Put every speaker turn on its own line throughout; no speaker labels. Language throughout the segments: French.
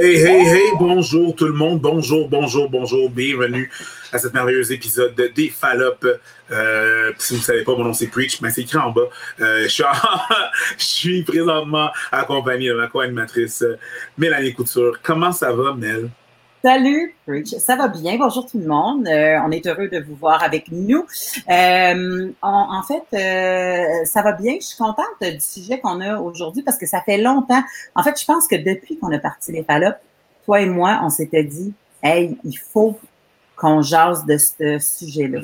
Hey, hey, hey, bonjour tout le monde, bonjour, bonjour, bonjour, bienvenue à cet merveilleux épisode de Des Fallop. Euh, si vous ne savez pas, mon nom c'est Preach, mais c'est écrit en bas. Euh, je, suis je, suis présentement accompagné de ma co-animatrice Mélanie Couture. Comment ça va, Mel?
Salut, Preach. Ça va bien? Bonjour tout le monde. Euh, on est heureux de vous voir avec nous. Euh, en fait, euh, ça va bien? Je suis contente du sujet qu'on a aujourd'hui parce que ça fait longtemps. En fait, je pense que depuis qu'on a parti les Fallops, toi et moi, on s'était dit, hey, il faut qu'on jase de ce sujet-là.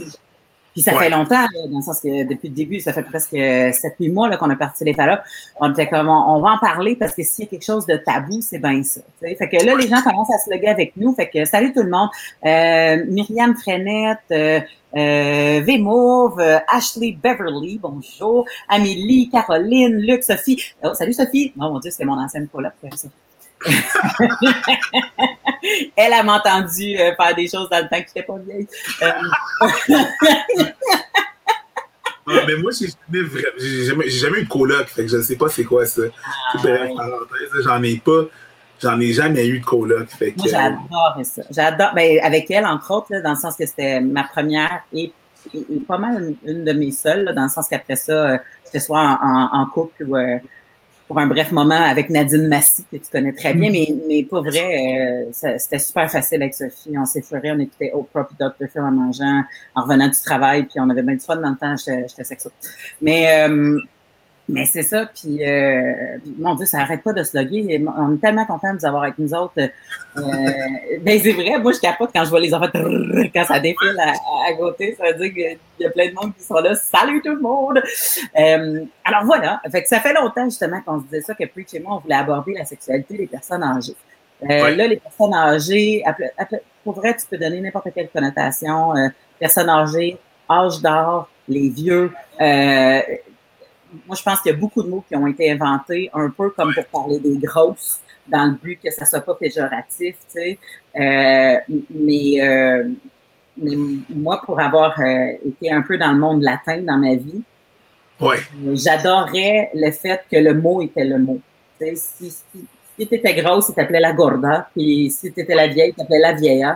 Puis ça fait longtemps, dans le sens que depuis le début, ça fait presque 7-8 mois qu'on a parti les fallops. On était comme, on, va en parler parce que s'il y a quelque chose de tabou, c'est bien ça. Fait que là, les gens commencent à se loguer avec nous. Fait que salut tout le monde. Euh, Myriam Frenette, euh, euh, Vémauve, Ashley Beverly, bonjour. Amélie, Caroline, Luc, Sophie. Oh, salut Sophie. Non, mon Dieu, c'est mon ancienne coloc. Elle a entendu euh, faire des choses dans le temps qui n'était pas vieille. Euh,
mais moi, j'ai jamais, jamais, eu de coloc, fait que je ne sais pas c'est quoi ça. Ah, j'en ai pas. J'en ai jamais eu de coloc. Fait
Moi, j'adore ça. J'adore. Ben, avec elle, entre autres, dans le sens que c'était ma première et, pas mal une, de mes seules, dans le sens qu'après ça, euh, c'était soit en, en, couple ou pour un bref moment avec Nadine Massy, que tu connais très bien, mm. mais, mais pas vrai, euh, c'était super facile avec Sophie. On s'est on écoutait Oprah puis Dr. Phil en mangeant, en revenant du travail, puis on avait bien du fun dans le temps, j'étais sexo. Mais euh, mais c'est ça, puis euh, mon Dieu, ça arrête pas de se loguer. On est tellement contents de vous avoir avec nous autres. Euh, ben c'est vrai, moi je capote quand je vois les enfants quand ça défile à, côté, ça veut dire qu'il y a plein de monde qui sont là. Salut tout le monde! Euh, alors voilà, fait que ça fait longtemps justement qu'on se disait ça que Preach et moi, on voulait aborder la sexualité des personnes âgées. Euh, Là, les personnes âgées, pour vrai, tu peux donner n'importe quelle connotation. Euh, personnes âgées, âge d'or, les vieux. Euh, moi, je pense qu'il y a beaucoup de mots qui ont été inventés, un peu comme pour parler des grosses, dans le but que ça soit pas péjoratif, tu sais. Euh, mais, euh, mais moi, pour avoir euh, été un peu dans le monde latin dans ma vie,
ouais.
j'adorais le fait que le mot était le mot. Tu sais, si, si, si tu étais grosse, il t'appelait la gorda, puis si tu étais la vieille, il t'appelait la vieille.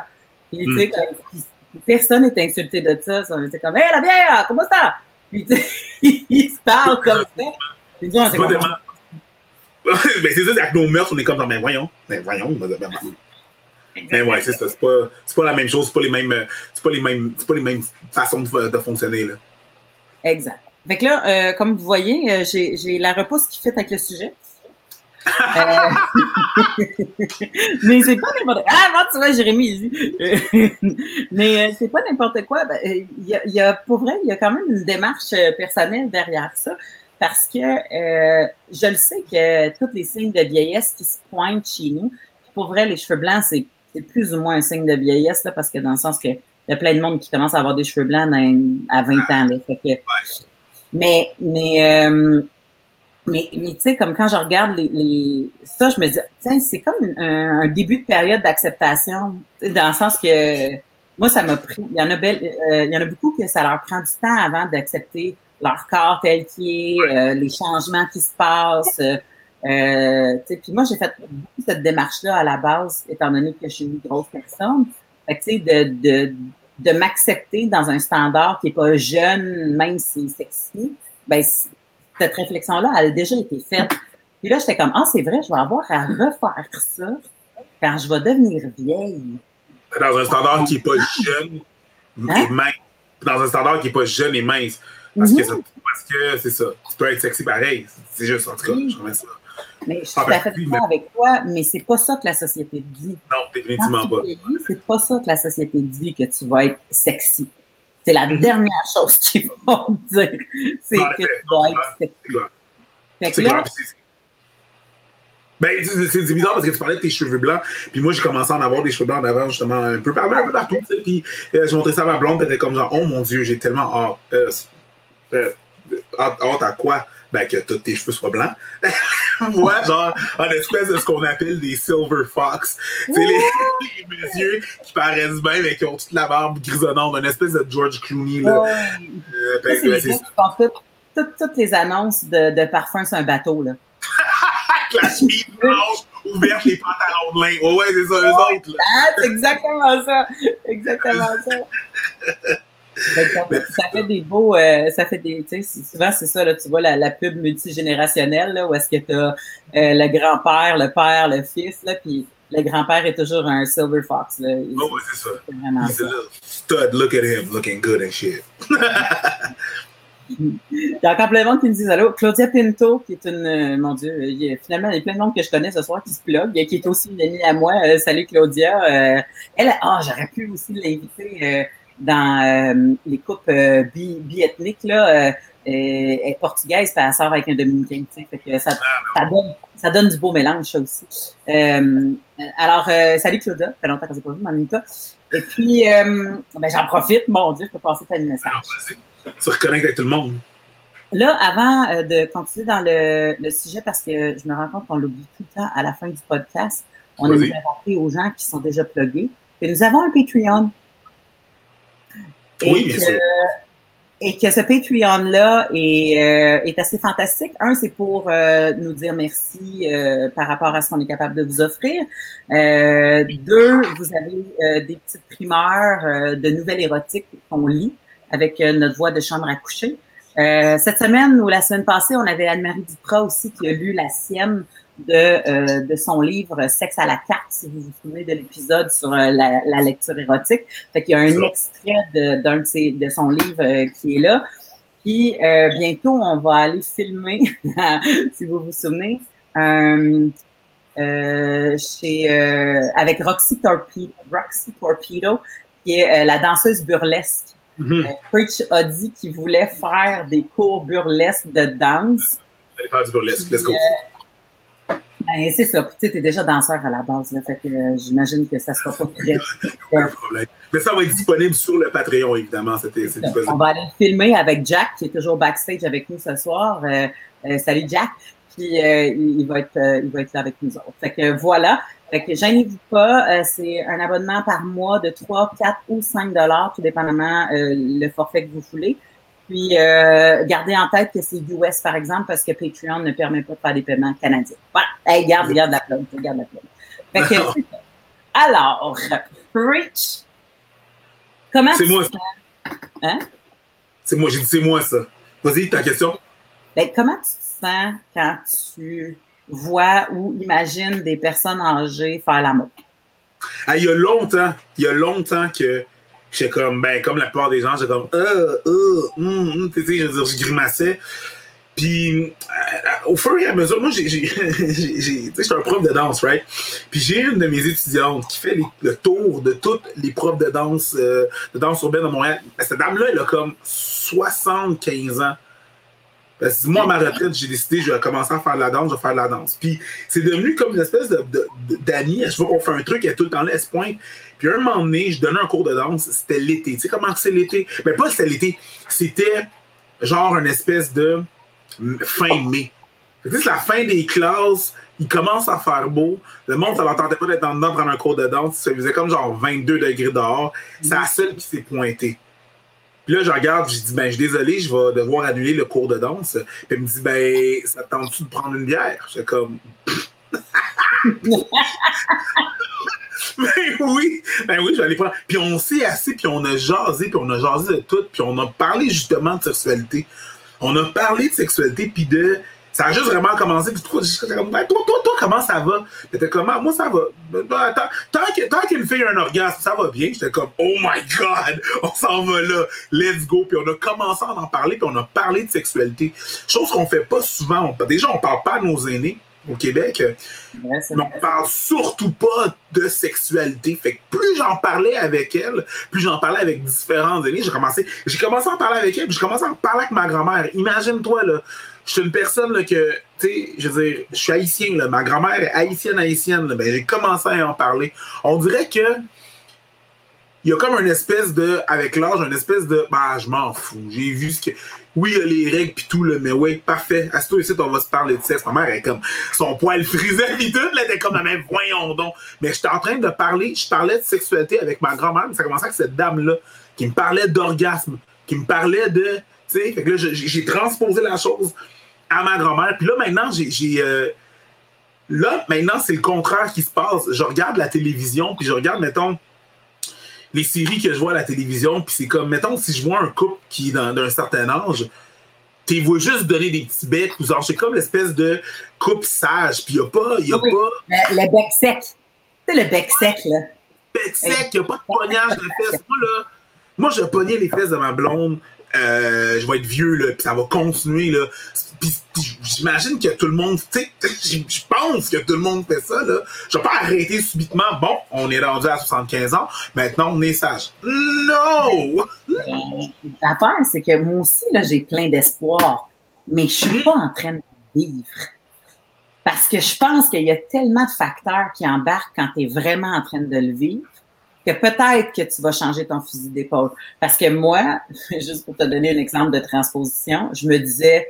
Puis, tu sais, mm. personne n'était insulté de ça. C'était comme, hé, la vieille, comment ça? Puis, il se parle comme ça. C'est
ben, c'est ça, avec nos meurtres, on est comme dans, mais voyons, mais voyons, mais ouais, c'est ça, c'est pas, c'est pas la même chose, c'est pas les mêmes, c'est pas les mêmes, c'est pas les mêmes façons de, de fonctionner, là.
Exact. Fait que là, euh, comme vous voyez, euh, j'ai, j'ai la repousse qui fait avec le sujet. Euh, mais c'est pas n'importe quoi. Ah, non, tu vois, Jérémy, Mais euh, c'est pas n'importe quoi. Ben, euh, il y, a, y, a, pour vrai, il y a quand même une démarche personnelle derrière ça. Parce que je le sais que tous les signes de vieillesse qui se pointent chez nous, pour vrai, les cheveux blancs, c'est plus ou moins un signe de vieillesse, là, parce que dans le sens que il y a plein de monde qui commence à avoir des cheveux blancs à 20 ans. Là, fait que, mais mais mais, mais tu sais, comme quand je regarde les, les ça, je me dis, tiens, c'est comme un, début de période d'acceptation, dans le sens que moi, ça m'a pris. Il y en a belle, euh, il y en a beaucoup que ça leur prend du temps avant d'accepter leur corps tel qu'il est, euh, les changements qui se passent. Euh, puis moi, j'ai fait cette démarche-là à la base, étant donné que je suis une grosse personne. Fait que, de, de, de m'accepter dans un standard qui est pas jeune, même si sexy, ben cette réflexion-là, elle a déjà été faite. Puis là, j'étais comme, ah, c'est vrai, je vais avoir à refaire ça quand je vais devenir vieille.
Dans un standard qui n'est pas jeune hein? et mince. Dans un standard qui n'est pas jeune et mince. Parce que, mhm. c'est ça. Tu peux être sexy pareil. C'est juste, en tout cas, je remets ça.
Mais je suis tout à fait d'accord avec toi, mais c'est pas ça que la société dit.
Non, définitivement pas.
C'est pas ça que la société dit que tu vas être sexy. C'est la dernière chose qu'ils vont dire. C'est que tu dois être C'est clair.
Ben, c'est bizarre parce que tu parlais de tes cheveux blancs, puis moi j'ai commencé à en avoir des cheveux blancs avant justement un peu partout, un peu partout, puis euh, j'ai montré ça à ma blonde, elle était comme genre, oh mon dieu, j'ai tellement hâte. Euh, euh, hâte à quoi? Ben, que tous tes cheveux soient blancs. Moi, genre, en espèce de ce qu'on appelle des silver fox. C'est les, les messieurs qui paraissent bien, mais qui ont toute la barbe grisonnante, une espèce de George Clooney, là.
Euh, ben, c'est les toutes, toutes, toutes, les annonces de, de parfums sur un bateau, là.
la chemise blanche ouvertes, les pantalons de lin. ouais, c'est ça, eux autres.
Ah, c'est exactement ça. Exactement ça. Ça fait des beaux, euh, ça fait des, tu sais, souvent c'est ça, là, tu vois la, la pub multigénérationnelle, là, où est-ce que tu as euh, le grand-père, le père, le fils, là, puis le grand-père est toujours un silver fox. Là.
oh, ouais, c'est ça. Vraiment He's ça. a little stud, look at him, looking good and shit.
Il y a encore plein de monde qui me disent allô. Claudia Pinto, qui est une, euh, mon Dieu, il y a, finalement, il y a plein de monde que je connais ce soir qui se plug, qui est aussi une amie à moi. Euh, salut Claudia. Euh, elle, ah, j'aurais pu aussi l'inviter dans euh, les coupes bi, biethniques, là. elle est portugaise, puis elle sort avec un dominicain, tu sais. Fait que ça, ça, donne, ça donne du beau mélange, ça aussi. alors, salut Claudia. Ça fait longtemps que j'ai pas vu, Manika. Et puis, ben, j'en profite, mon Dieu, je peux passer ta message.
Ah, se reconnecter avec tout le monde.
Là, avant euh, de continuer dans le, le, sujet, parce que je me rends compte qu'on l'oublie tout le temps à la fin du podcast, on a rappeler aux gens qui sont déjà plugués que nous avons un Patreon.
Et oui, bien
que, Et que ce Patreon-là est, euh, est assez fantastique. Un, c'est pour euh, nous dire merci euh, par rapport à ce qu'on est capable de vous offrir. Euh, deux, vous avez des petites primeurs de nouvelles érotiques qu'on lit avec euh, notre voix de chambre à coucher. Euh, cette semaine ou la semaine passée, on avait Anne-Marie Duprat aussi qui a lu la sienne de, euh, de son livre Sexe à la carte, si vous vous souvenez de l'épisode sur la, la, lecture érotique. Fait qu'il y a un extrait de, d'un de, de son livre qui est là. Puis bientôt, on va aller filmer, si vous vous souvenez, chez, avec Roxy Torpedo, Roxy Torpedo, qui est la danseuse burlesque Mm a dit qu'il voulait faire des cours burlesques de danse.
Allez faire du burlesque, let's go.
Ben, c'est ça. Tu es déjà danseur à la base, là, fait que euh, j'imagine que ça sera pas très.
Pas de problème. Mais ça va être disponible sur le Patreon, évidemment. C'était,
On va aller filmer avec Jack, qui est toujours backstage avec nous ce soir. Euh, euh, salut Jack. Puis il, va être, il va être là avec nous autres. Fait que voilà. Fait que gênez-vous pas, euh, c'est un abonnement par mois de 3, 4 ou 5 dollars, tout dépendamment euh, le forfait que vous voulez. Puis euh, gardez en tête que c'est US par exemple parce que Patreon ne permet pas de faire des paiements canadiens. Voilà. Hey, garde, garde la plug, garde la plug. Fait que, alors, Preach. Comment
C'est moi ça. Hein? C'est moi, j'ai dit c'est moi ça. Vas-y, ta question.
Ben, comment tu te sens quand tu voit ou imagine des personnes âgées faire l'amour?
Ah, il y a longtemps, il y a longtemps que j'étais comme, ben, comme la plupart des gens, j'étais comme, euh, euh, hum, tu sais, je veux dire, je grimaçais. Puis, euh, au fur et à mesure, moi, j'ai, j'ai, je suis un prof de danse, right? Puis j'ai une de mes étudiantes qui fait le tour de toutes les profs de danse, euh, de danse urbaine de Montréal. Cette dame-là, elle a comme 75 ans. Parce que moi, à ma retraite, j'ai décidé, je vais commencer à faire de la danse, je vais faire de la danse. Puis c'est devenu comme une espèce de, d'Annie. Je vois qu'on fait un truc, elle est tout le temps là, elle se pointe. Puis un moment donné, je donnais un cours de danse, c'était l'été. Tu sais comment c'est l'été? Mais pas c'était l'été, c'était genre une espèce de fin mai. C'est la fin des classes, il commence à faire beau. Le monde, ça l'entendait pas d'être en dedans prendre un cours de danse. Ça faisait comme genre 22 degrés dehors. C'est la seule qui s'est pointée. Puis là, je regarde, je dis, ben, je suis désolé, je vais devoir annuler le cours de danse. Puis elle me dit, ben, ça te tente-tu de prendre une bière? J'étais comme. ben oui, ben oui, je vais aller prendre. Puis on s'est assis, puis on a jasé, puis on a jasé de tout, puis on a parlé justement de sexualité. On a parlé de sexualité, puis de ça a juste vraiment commencé. Puis toi, ben, toi, toi, toi, comment ça va? T'étais comme, ah, moi, ça va. Ben, ben, tant qu'une fille a un orgasme, ça va bien. J'étais comme, oh my God, on s'en va là. Let's go. Puis on a commencé à en parler, puis on a parlé de sexualité. Chose qu'on fait pas souvent. déjà, on parle pas à nos aînés au Québec. mais on parle surtout pas de sexualité. Fait que plus j'en parlais avec elle, plus j'en parlais avec différents aînés, j'ai commencé, j'ai commencé à en parler avec elle, puis j'ai commencé à en parler avec ma grand-mère. Imagine-toi, là, je suis une personne là, que, tu sais, je veux dire, je suis haïtien, là, ma grand-mère est haïtienne, haïtienne, ben, j'ai commencé à en parler. On dirait que il y a comme une espèce de, avec l'âge, une espèce de, bah, je m'en fous. J'ai vu ce que, oui, il y a les règles pis tout, là, mais ouais, parfait. À ce ici, on va se parler de sexe. Ma mère, elle est comme, son poil frisé pis tout, là, elle était comme, la même, voyons donc. Mais j'étais en train de parler, je parlais de sexualité avec ma grand-mère, mais ça commençait avec cette dame-là, qui me parlait d'orgasme, qui me parlait de, tu sais, fait que là, j'ai transposé la chose à ma grand-mère. Puis là, maintenant, j'ai. Euh, Là, maintenant, c'est le contraire qui se passe. Je regarde la télévision, puis je regarde, mettons, les séries que je vois à la télévision, puis c'est comme, mettons, si je vois un couple qui est d'un certain âge, tu vois juste donner des petits becs, ou genre, c'est comme l'espèce de couple sage, puis il n'y a pas. Y a
oui,
pas...
Le, bec sec. C'est le bec sec, là.
Bec sec, il n'y a pas de pognage de fesses. Moi, là, moi, je pognais les fesses de ma blonde. Euh, je vais être vieux, là, ça va continuer, j'imagine que tout le monde, tu sais, je pense que tout le monde fait ça, là. Je vais pas arrêter subitement, bon, on est rendu à 75 ans, maintenant on est sage. Non!
L'affaire, c'est que moi aussi, j'ai plein d'espoir, mais je suis pas en train de vivre. Parce que je pense qu'il y a tellement de facteurs qui embarquent quand tu es vraiment en train de le vivre que peut-être que tu vas changer ton fusil d'épaule. Parce que moi, juste pour te donner un exemple de transposition, je me disais,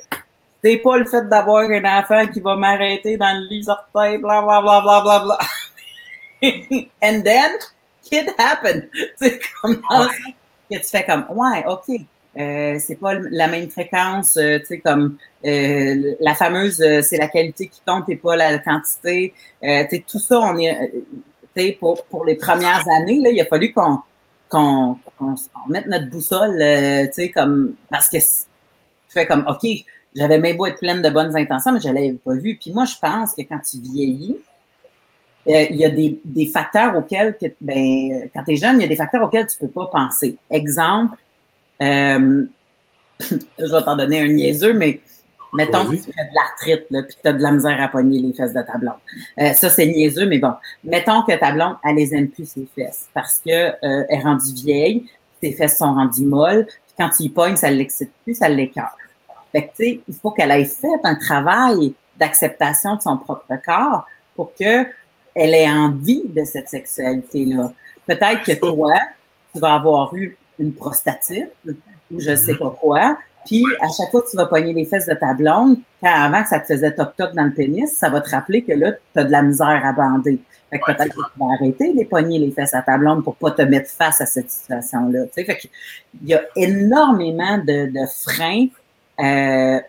c'est pas le fait d'avoir un enfant qui va m'arrêter dans le lit orteil, bla bla bla bla bla bla. And then, it happened. C'est comme que tu fais comme, ouais, ok, euh, c'est pas la même fréquence, euh, tu sais, comme euh, la fameuse, euh, c'est la qualité qui compte et pas la quantité. Euh, tu sais, tout ça, on est, pour, les premières années, là, il a fallu qu'on mette notre boussole, euh, tu sais, comme parce que tu fais comme OK, j'avais même beau être pleine de bonnes intentions, mais je l'avais pas vu. Puis moi, je pense que quand tu vieillis, euh, il y a des, des facteurs auxquels, que, ben, quand tu es jeune, il y a des facteurs auxquels tu peux pas penser. Exemple, euh, je vais t'en donner un niaiseux, mais Mettons que tu fais de l'arthrite, là, puis que tu as de la misère à pogner les fesses de ta blonde. Euh, ça, c'est niaiseux, mais bon. Mettons que ta blonde, elle les aime plus, ses fesses, parce que euh, elle est rendue vieille, ses fesses sont rendues molles, puis quand tu y pognes, ça l'excite plus, ça l'écœure. Fait que, tu sais, il faut qu'elle ait fait un travail d'acceptation de son propre corps pour que elle ait envie de cette sexualité-là. Peut-être que toi, tu vas avoir eu une prostatite ou je sais pas quoi, puis, à chaque fois que tu vas pogner les fesses de ta blonde, quand avant que ça te faisait toc-toc dans le pénis, ça va te rappeler que là, tu as de la misère à bander. Fait que peut-être que tu vas arrêter de pogner les fesses à ta blonde pour pas te mettre face à cette situation-là. Tu sais, fait qu'il y a énormément de, de freins. Euh,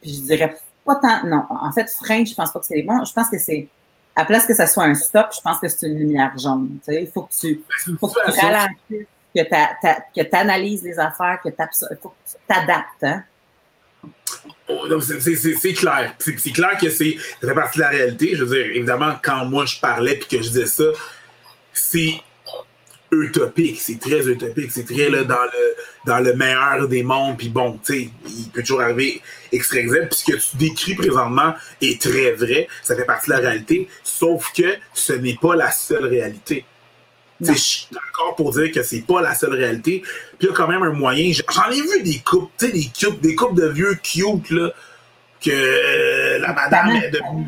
puis je dirais pas tant. Non, en fait, freins, je pense pas que c'est bon. Je pense que c'est à place que ça soit un stop, je pense que c'est une lumière jaune. Tu sais, il faut que tu, faut que tu ralentisses que tu analyses les affaires, que tu t'adaptes. Hein?
Oh, c'est clair. C'est clair que c'est ça fait partie de la réalité. Je veux dire, évidemment, quand moi je parlais et que je disais ça, c'est utopique, c'est très utopique, c'est très là, dans le dans le meilleur des mondes, puis bon, tu sais, il peut toujours arriver extra exemple, puis ce que tu décris présentement est très vrai, ça fait partie de la réalité, sauf que ce n'est pas la seule réalité. Je suis d'accord pour dire que c'est pas la seule réalité. Puis il y a quand même un moyen. J'en ai vu des couples, tu sais, des couples, des couples de vieux cute, là, que euh, la madame est devenue.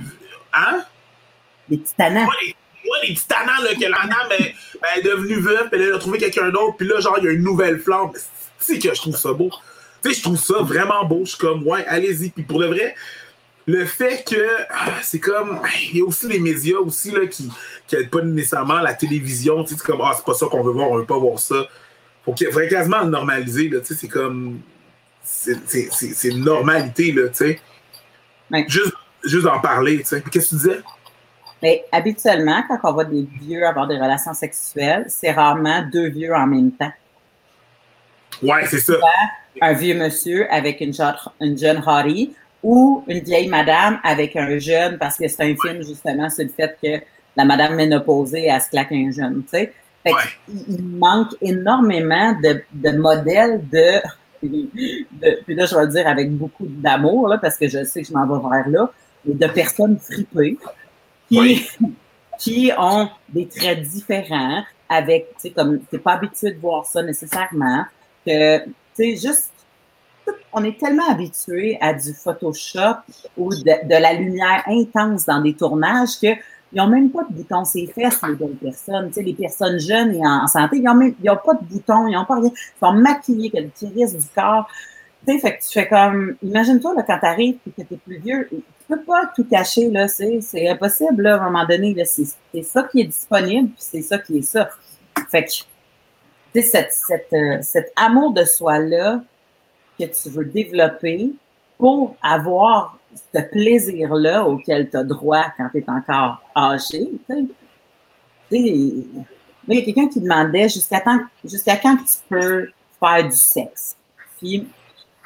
Hein?
Des petits tannants.
Ouais, les, petits tannants, là, que la madame est, ben, est devenue veuve, puis elle a trouvé quelqu'un d'autre, puis là, genre, il y a une nouvelle flamme. Tu sais que je trouve ça beau? Tu sais, je trouve ça vraiment beau. Je suis comme, ouais, allez-y. Puis pour le vrai, le fait que ah, c'est comme il y a aussi les médias aussi là qui qui pas nécessairement la télévision tu sais c'est comme ah c'est pas ça qu'on veut voir on veut pas voir ça. Faut qu'il faudrait quasiment le normaliser là tu sais c'est comme c'est une normalité là tu sais. Juste juste d'en parler tu sais. Qu'est-ce que tu disais?
Mais habituellement quand on voit des vieux avoir des relations sexuelles c'est rarement deux vieux en même temps.
Ouais c'est ça.
Un vieux monsieur avec une jeune, une jeune hottie ou une vieille madame avec un jeune, parce que c'est un film justement sur le fait que la madame ménopausée, elle se claque un jeune, tu sais. Fait Il manque énormément de, de modèles de, de, puis là, je vais le dire avec beaucoup d'amour, là, parce que je sais que je m'en vais vers là, mais de personnes fripées qui, qui ont des traits différents avec, tu sais, comme, t'es pas habitué de voir ça nécessairement, que, tu sais, juste on est tellement habitué à du Photoshop ou de, la lumière intense dans des tournages que ils n'ont même pas de boutons ces fesses, les personnes. Tu sais, les personnes jeunes et en, santé, ils n'ont même pas de boutons, ils n'ont pas rien. Ils sont maquillés, que le risque du corps. Tu sais, fait que tu fais comme, imagine-toi, là, quand t'arrives et que t'es plus vieux, tu peux pas tout cacher, là, c'est, c'est impossible, là, à un moment donné, là, c'est, c'est ça qui est disponible, c'est ça qui est ça. Fait que, tu sais, cette, cette, euh, cet amour de soi-là, que tu veux développer pour avoir ce plaisir-là auquel tu as droit quand tu es encore âgé. Il y a quelqu'un qui demandait jusqu'à quand tu peux faire du sexe? Je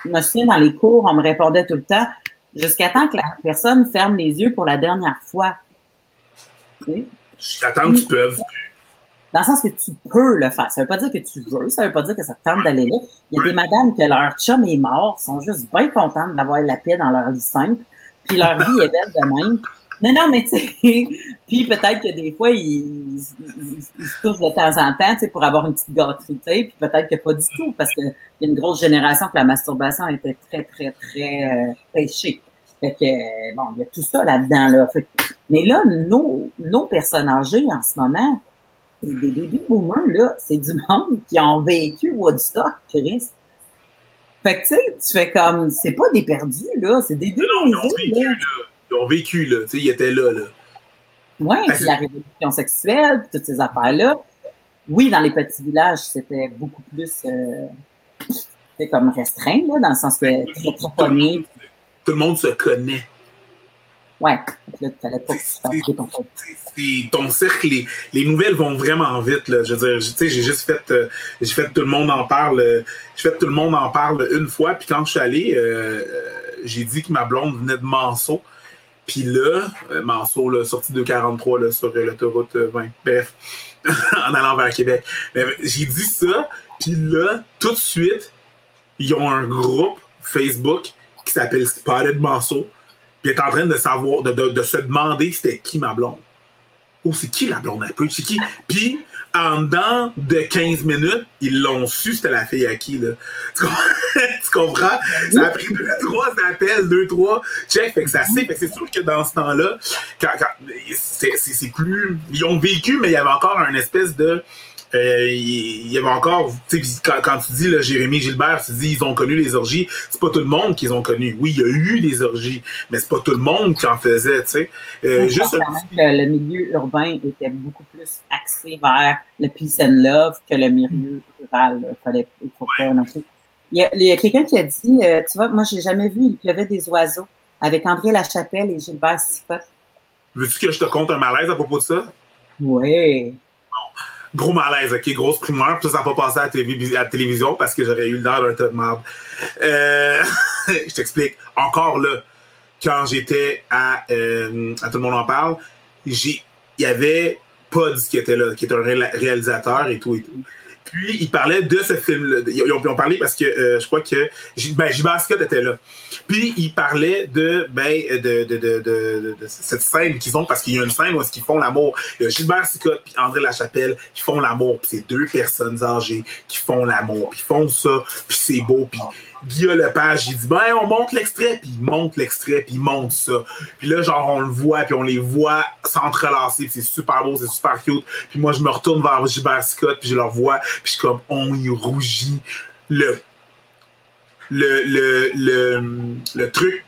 me souviens, dans les cours, on me répondait tout le temps, jusqu'à temps que la personne ferme les yeux pour la dernière fois.
Jusqu'à temps que tu peux.
Dans le sens que tu peux le faire. Ça ne veut pas dire que tu veux, ça veut pas dire que ça te tente d'aller là. Il y a des madames que leur chum est mort, sont juste bien contentes d'avoir la paix dans leur vie simple, puis leur vie est belle de même. Non, non, mais tu sais, puis peut-être que des fois, ils, se touchent de temps en temps, tu sais, pour avoir une petite gâterie, puis peut-être que pas du tout, parce qu'il y a une grosse génération que la masturbation était très, très, très euh, péchée. Fait que, bon, il y a tout ça là-dedans, là. mais là, nos, nos personnes âgées, en ce moment, des baby boomers, là, c'est du monde qui ont vécu Woodstock, Chris. Fait que, tu sais, tu fais comme, c'est pas des perdus, là, c'est des
Non, ils ont vécu, là. Ils ont vécu, là. Tu sais, ils étaient là, là.
Oui, puis la révolution sexuelle, puis toutes ces affaires-là. Oui, dans les petits villages, c'était beaucoup plus, euh, comme restreint, là, dans le sens que très, très
Tout le monde se connaît.
Ouais,
ton Ton cercle, les, les, nouvelles vont vraiment vite. Là. Je veux dire, tu sais, j'ai juste fait, euh, j'ai fait tout le monde en parle. Euh, j'ai fait tout le monde en parle une fois. Puis quand je suis allé, euh, j'ai dit que ma blonde venait de Manceau. Puis là, Manceau, là, sorti de 43 là, sur l'autoroute 20. Bref, en allant vers Québec. J'ai dit ça. Puis là, tout de suite, ils ont un groupe Facebook qui s'appelle Spotted Manceau puis est en train de savoir, de, de, se demander c'était qui ma blonde. Ou c'est qui la blonde un peu? C'est qui? Puis, en dedans de 15 minutes, ils l'ont su, c'était la fille à qui, là. Tu comprends? Ça a pris deux, trois appels, deux, trois check, fait que ça c'est, fait c'est sûr que dans ce temps-là, quand, quand c'est plus, ils ont vécu, mais il y avait encore un espèce de, euh, il y avait encore, quand, quand tu dis là, Jérémy Gilbert, tu dis ils ont connu les orgies, c'est pas tout le monde qu'ils ont connu. Oui, il y a eu des orgies, mais c'est pas tout le monde qui en faisait, tu sais.
Euh, juste le milieu urbain était beaucoup plus axé vers le peace and love que le milieu rural. Il fallait, il faut pas Il y a, a quelqu'un qui a dit, euh, tu vois, moi j'ai jamais vu il pleuvait des oiseaux avec André Lachapelle et Gilbert Siffot.
Veux-tu que je te conte un malaise à propos de ça?
Oui
gros malaise, ok, grosse primeur, puis ça n'a pas passé à la, télévision parce que j'aurais eu l'air d'un tas de merde. Euh, je t'explique. Encore là, quand j'étais à, euh, à Tout le monde en parle, il y avait Pod qui était là, qui était un réalisateur et tout et tout. Puis, ils parlaient de ce film-là. Ils, ont parlé parce que euh, je crois que ben, Gilbert Scott était là. Puis, ils parlaient de, ben, de, de, de, de, cette scène qu'ils ont, parce qu'il y a une scène où ils font l'amour. Il y a Gilbert Scott puis André Lachapelle qui font l'amour. Puis, c'est deux personnes âgées qui font l'amour. Puis, ils font ça. Puis, c'est beau. Puis, Guillaume Lepage, il dit ben on monte l'extrait, puis il monte l'extrait, puis il monte ça. Puis là, genre, on le voit, puis on les voit s'entrelacer, c'est super beau, c'est super cute. Puis moi, je me retourne vers Gilbert Scott, puis je leur vois, puis je suis comme on y rougit. Le, le, le, le, le truc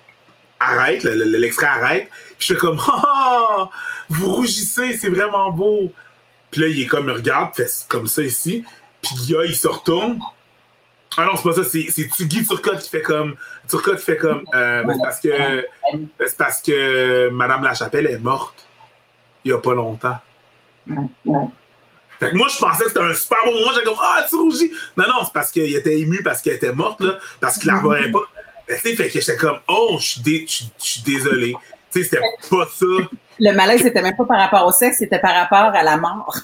arrête, l'extrait arrête, puis je fais comme oh, vous rougissez, c'est vraiment beau. Puis là, il est comme, il regarde, fait comme ça ici. Puis Guillaume, il se retourne, ah non, c'est pas ça, c'est Guy Turcotte qui fait comme. Turcotte qui fait comme. Euh, ben, c'est parce que. C'est parce que Madame Lachapelle est morte il y a pas longtemps. Fait que moi, je pensais que c'était un super bon moment. J'étais comme, ah, tu rougis. Non, non, c'est parce qu'il était ému parce qu'elle était morte, là, parce qu'il la voyait pas. fait que j'étais comme, oh, je suis désolé. Tu sais, c'était pas ça.
Le malaise, c'était même pas par rapport au sexe, c'était par rapport à la mort.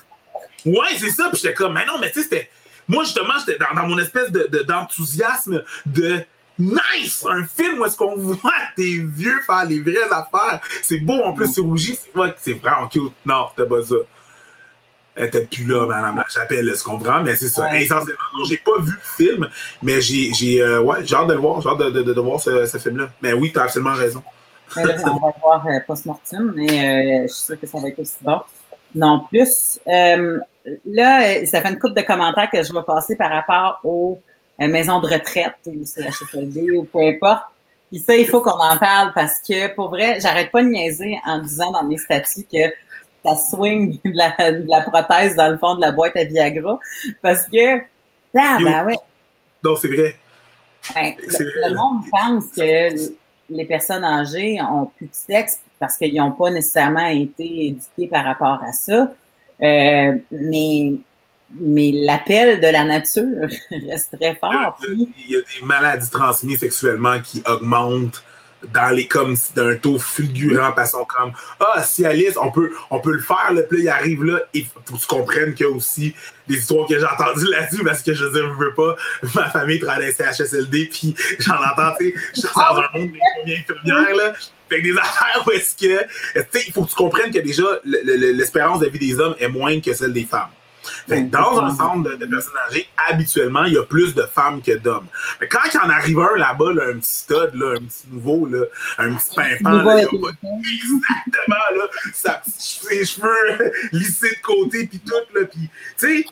Ouais, c'est ça. Puis j'étais comme, mais non, mais tu sais, c'était moi, justement, j'étais dans, mon espèce d'enthousiasme de, nice! Un film où est-ce qu'on voit des vieux faire les vraies affaires. C'est beau, en plus, c'est rougi. C'est vraiment cute. Non, c'était pas ça. Elle était plus là, Madame la Chapelle, ce qu'on comprend, mais c'est ça. Ouais. Essentiellement, j'ai pas vu le film, mais j'ai j'ai euh, ouais, hâte de le voir, j'ai hâte de, de, de, voir ce, ce film-là. Mais oui, tu as absolument raison.
on va voir euh, Post-Mortem, mais euh, je suis sûre que ça va être aussi bon. Non plus. Euh, là, ça fait une couple de commentaires que je vais passer par rapport aux euh, maisons de retraite ou CHSLD ou peu importe. Puis ça, il faut qu'on en parle parce que, pour vrai, j'arrête pas de niaiser en disant dans mes statuts que ça swing de la, prothèse dans le fond de la boîte à Viagra. Parce que, ah, ben ouais.
Non, c'est vrai.
Ben, le, monde pense que les personnes âgées ont plus de sexe parce qu'ils n'ont pas nécessairement été éduqués par rapport à ça. Euh, mais mais l'appel de la nature reste très fort.
Il y a des maladies transmises sexuellement qui augmentent dans les comme d'un taux fulgurant passant comme ah si Alice on peut on peut le faire là, puis il arrive là et faut que tu comprennes qu'il y a aussi des histoires que j'ai entendues là-dessus parce que je veux dire je veux pas ma famille travaille à CHSLD puis j'en entends tu sais je suis dans un monde des infirmières là fait des affaires où est-ce que tu sais il faut que tu comprennes que déjà l'espérance de vie des hommes est moindre que celle des femmes dans un centre de, personnes âgées, habituellement, il y a plus de femmes que d'hommes. Mais quand il y en arrive un là-bas, un petit stud, là, un petit nouveau, là, un petit pimpant, là, il exactement là, sa, ses cheveux lissés de côté, puis tout, là, puis, tu sais,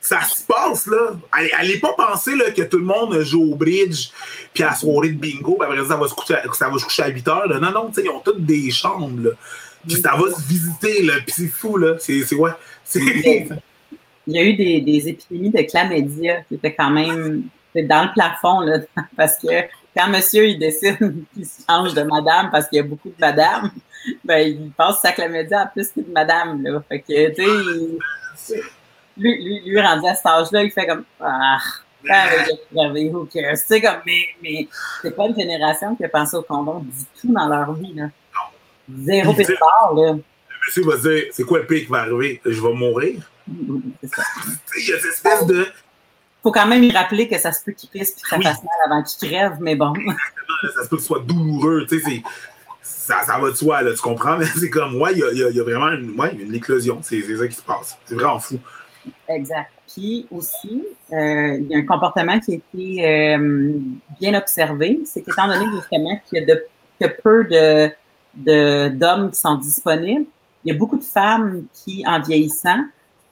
ça se passe, là. Elle n'est pas pensée là, que tout le monde joue au bridge puis à la soirée de bingo, puis après ça, va se coucher à, ça va se coucher à 8 heures. Là. Non, non, ils ont toutes des chambres. Là. Puis ça va se visiter, là. Puis c'est fou, là. C'est, c'est ouais. C'est,
il y a eu des, des épidémies de chlamydia qui étaient quand même dans le plafond, là, parce que quand monsieur il décide qu'il se change de madame parce qu'il y a beaucoup de madame, ben il passe sa chlamydia à plus que de madame. Là. Fait que, tu sais, lui, lui, lui, rendu à cet âge-là, il fait comme Ah, who cares? Tu sais, comme, mais, mais c'est pas une génération qui a pensé au condom du tout dans leur vie. Là. Zéro pétard, là. Le
monsieur va dire C'est quoi le pire qui va arriver? Je vais mourir? Il y a cette espèce de.
faut quand même y rappeler que ça se peut qu'il pisse et que ça fasse mal avant qu'il crève, mais bon.
Exactement, ça se peut que ce soit douloureux, tu sais, ça, ça va de soi, là, tu comprends? Mais c'est comme, ouais, il y a, y a, vraiment une, ouais, une éclosion, c'est ça qui se passe. C'est vraiment fou.
Exact. Puis aussi, euh, il y a un comportement qui a été euh, bien observé, c'est qu'étant donné justement qu'il y a de, que peu de, de, d'hommes qui sont disponibles, il y a beaucoup de femmes qui, en vieillissant,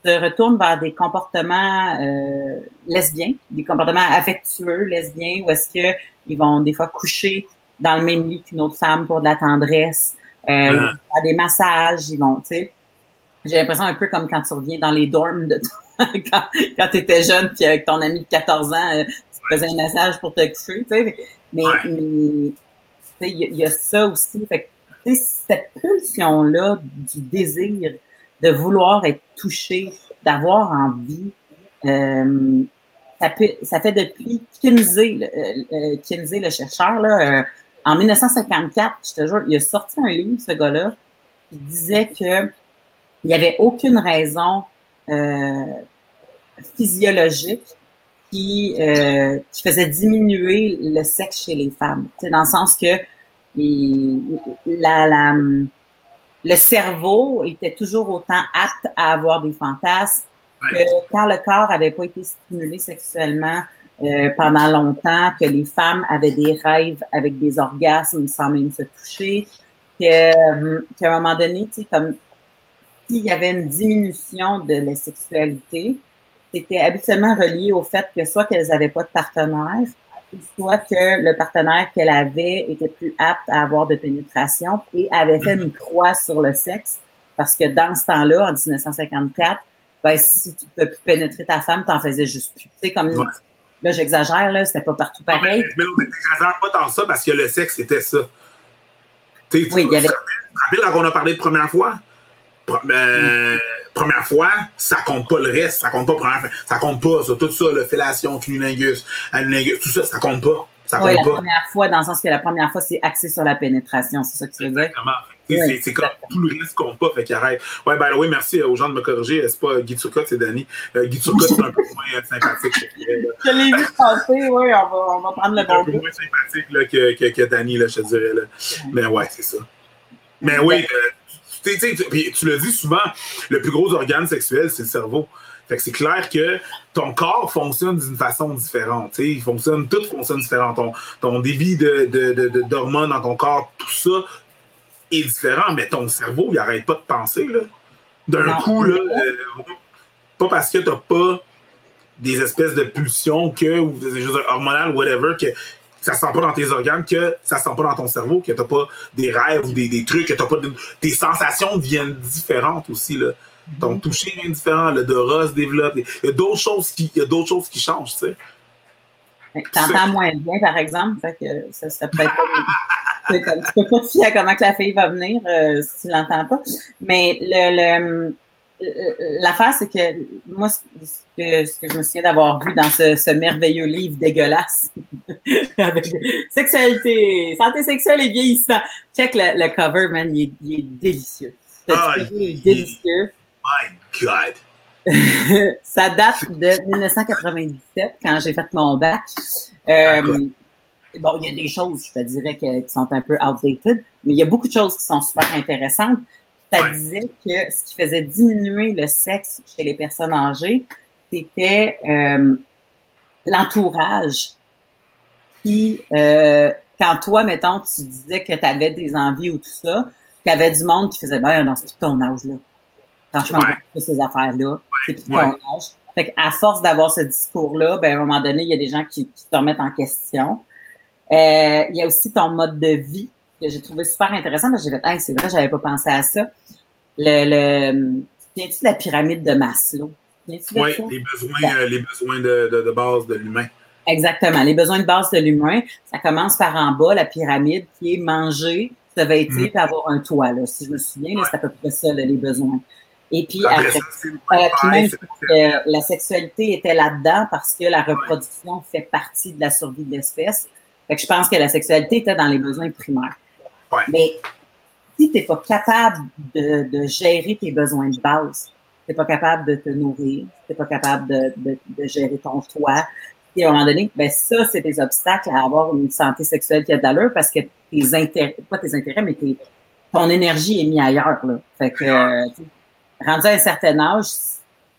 se retournent vers des comportements euh, lesbiens, des comportements affectueux lesbiens, où est-ce que ils vont des fois coucher dans le même lit qu'une autre femme pour de la tendresse, euh, à des massages, ils vont, tu sais. J'ai l'impression un peu comme quand tu reviens dans les dorms de quand, quand tu étais jeune puis avec ton ami de 14 ans, euh, tu faisais un massage pour te coucher, tu sais. Mais, il y, a ça aussi. Fait que, cette pulsion-là du désir de vouloir être touché, d'avoir envie. Euh, ça, peut, ça fait depuis Kinsey, euh, euh, Kinsey le chercheur, là, en 1954, je te jure, il a sorti un livre, ce gars-là, qui disait que il n'y avait aucune raison physiologique qui, qui faisait diminuer le sexe chez les femmes. C'est dans le sens que la, la, le cerveau était toujours autant apte à avoir des fantasmes que quand le corps avait pas été stimulé sexuellement euh, pendant longtemps, que les femmes avaient des rêves avec des orgasmes sans même se toucher, que, qu'à un moment donné, tu sais, comme s'il y avait une diminution de la sexualité, c'était habituellement relié au fait que soit qu'elles n'avaient pas de partenaire, soit que le partenaire qu'elle avait était plus apte à avoir de pénétration et avait fait une croix sur le sexe parce que dans ce temps-là, en 1954, ben, si tu peux plus pénétrer ta femme, t'en faisais juste plus. Tu sais, comme là, j'exagère, là, c'était pas partout pareil.
mais, mais j'exagère pas tant ça parce que le sexe, c'était ça. Tu il y avait... Te rappelles on a parlé de première fois? Euh, première fois, ça compte pas le reste, ça compte pas première fois, ça compte pas ça, tout ça, le fellation, cunnilingus, anulingus, tout ça, ça compte pas. Ça
oui,
la
première fois, dans le sens que la première fois, c'est axé sur la pénétration, c'est ça que tu veux dire?
Exactement. c'est comme tout le reste compte pas, fait qu'arrête. Ouais, ben oui, merci aux gens de me corriger. C'est pas Guy Turcotte, c'est Danny. Euh, Guy Turcotte, c'est un peu moins euh, sympathique.
je l'ai vu passer, oui, on va, on va prendre le bon.
Un peu moins sympathique là, que, que, que Danny, là, je te dirais. Là. Mais ouais, c'est ça. Mais oui, euh, tu, tu le dis souvent, le plus gros organe sexuel, c'est le cerveau. Fait que c'est clair que ton corps fonctionne d'une façon différente. Il fonctionne, tout fonctionne différent. Ton, ton débit de, de, d'hormones dans ton corps, tout ça est différent, mais ton cerveau, il n'arrête pas de penser. Là. D'un coup, là, euh, pas parce que tu n'as pas des espèces de pulsions que, ou des choses hormonales, whatever, que ça se sent pas dans tes organes, que ça se sent pas dans ton cerveau, que t'as pas des rêves ou des, des trucs, que t'as pas tes sensations deviennent différentes aussi là. Ton mm-hmm. toucher est différent, l'odorat se développe. Il y a d'autres choses qui, il y a d'autres choses qui changent, tu sais.
T'entends moins bien, par exemple, fait que ça, ça peut être tu peux pas te fier à comment que la fille va venir euh, si tu l'entends pas. Mais le, le l'affaire, c'est que moi, ce que, ce que, je me souviens d'avoir vu dans ce, ce merveilleux livre dégueulasse avec sexualité, santé sexuelle et vieillissement. Check le, le cover, man, il est, il est délicieux.
Ah,
il est délicieux.
My God!
ça date de 1997, quand j'ai fait mon bac. Euh, bon, il y a des choses, je te dirais, qui sont un peu outdated, mais il y a beaucoup de choses qui sont super intéressantes. Ça disait que ce qui faisait diminuer le sexe chez les personnes âgées, c'était euh, l'entourage. Puis, euh, quand toi, mettons, tu disais que tu avais des envies ou tout ça, qu'il y avait du monde qui faisait, ben, non, c'est tout ton âge-là. Franchement, ouais. ces affaires-là. C'est tout ton âge. Fait qu'à force d'avoir ce discours-là, ben, à un moment donné, il y a des gens qui, qui te remettent en question. Euh, il y a aussi ton mode de vie que j'ai trouvé super intéressant. J'ai fait, hey, c'est vrai, j'avais pas pensé à ça. Le, le, viens-tu de la pyramide de Maslow?
Oui, les besoins, euh, les besoins de, de, de base de l'humain.
Exactement. Les besoins de base de l'humain, ça commence par en bas, la pyramide, qui est manger, se vêtir, mmh. puis avoir un toit. Là. Si je me souviens, ouais. c'est à peu près ça, là, les besoins. Et puis, après, euh, puis même euh, la sexualité était là-dedans parce que la reproduction ouais. fait partie de la survie de l'espèce. Fait que je pense que la sexualité était dans les besoins primaires.
Ouais.
Mais si tu n'es pas capable de, de, gérer tes besoins de base, tu n'es pas capable de te nourrir, tu n'es pas capable de, de, de, gérer ton toit, et à un moment donné, ben ça, c'est des obstacles à avoir une santé sexuelle qui a de l'allure parce que tes intérêts, pas tes intérêts, mais tes, ton énergie est mise ailleurs. Là. Fait que, euh, rendu à un certain âge,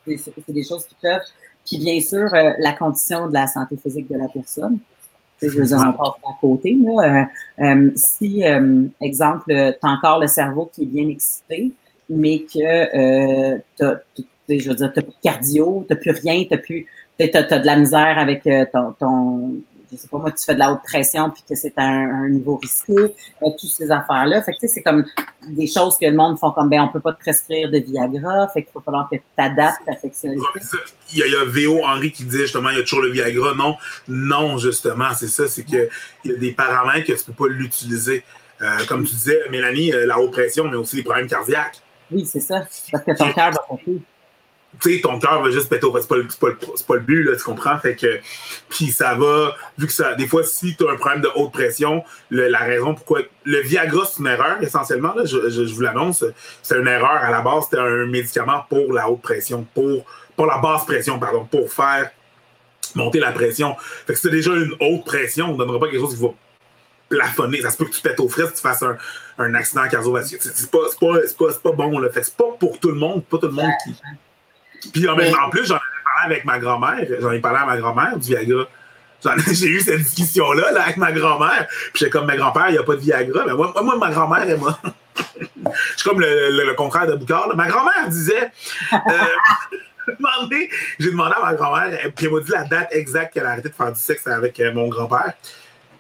c'est des choses qui peuvent. Puis bien sûr, euh, la condition de la santé physique de la personne. Je veux dire, on passe à côté. Là. Euh, euh, si, euh, exemple, tu as encore le cerveau qui est bien excité, mais que euh, tu je veux dire, t'as plus de cardio, t'as plus rien, t'as plus, t'as, as de la misère avec ton, ton, je sais pas moi, tu fais de la haute pression puis que c'est un, un, niveau risqué, euh, toutes ces affaires-là. Fait que tu sais, c'est comme des choses que le monde font comme ben on peut pas te prescrire de Viagra, fait qu'il va falloir que tu t'adaptes à ta sexualité.
Il y, a, il y a V.O. Henry qui dit justement il y a toujours le Viagra. Non, non, justement, c'est ça, c'est que il y a des paramètres que tu peux pas l'utiliser. Euh, comme tu disais, Mélanie, euh, la haute pression, mais aussi les problèmes cardiaques.
Oui, c'est ça. Parce que ton cœur va pomper
tu sais, ton cœur va juste péter au C'est pas, pas, le but, là, tu comprends? Fait que, puis ça va, vu que ça, des fois, si tu as un problème de haute pression, le, la raison pourquoi. Le Viagra, c'est une erreur, essentiellement, là, je, je, je vous l'annonce. C'est une erreur. À la base, c'était un médicament pour la haute pression, pour, pour la basse pression, pardon, pour faire monter la pression. Fait que c'est déjà une haute pression, on ne donnera pas quelque chose qui va plafonner. Ça se peut que tu pètes aux que tu fasses un, un accident cardiovasculaire. C'est pas, pas, pas, pas, bon. Fait c'est pas pour tout le monde, pas tout le monde qui puis en, même, en plus, j'en ai parlé avec ma grand-mère. J'en ai parlé à ma grand-mère du Viagra. J'ai eu cette discussion-là là, avec ma grand-mère. Puis j'étais comme, ma grand-père, il n'y a pas de Viagra. Mais moi, moi ma grand-mère, elle m'a. Je suis comme le, le, le, contraire de Boucard. Là. Ma grand-mère disait. Euh, j'ai demandé à ma grand-mère, puis elle m'a dit la date exacte qu'elle a arrêté de faire du sexe avec euh, mon grand-père.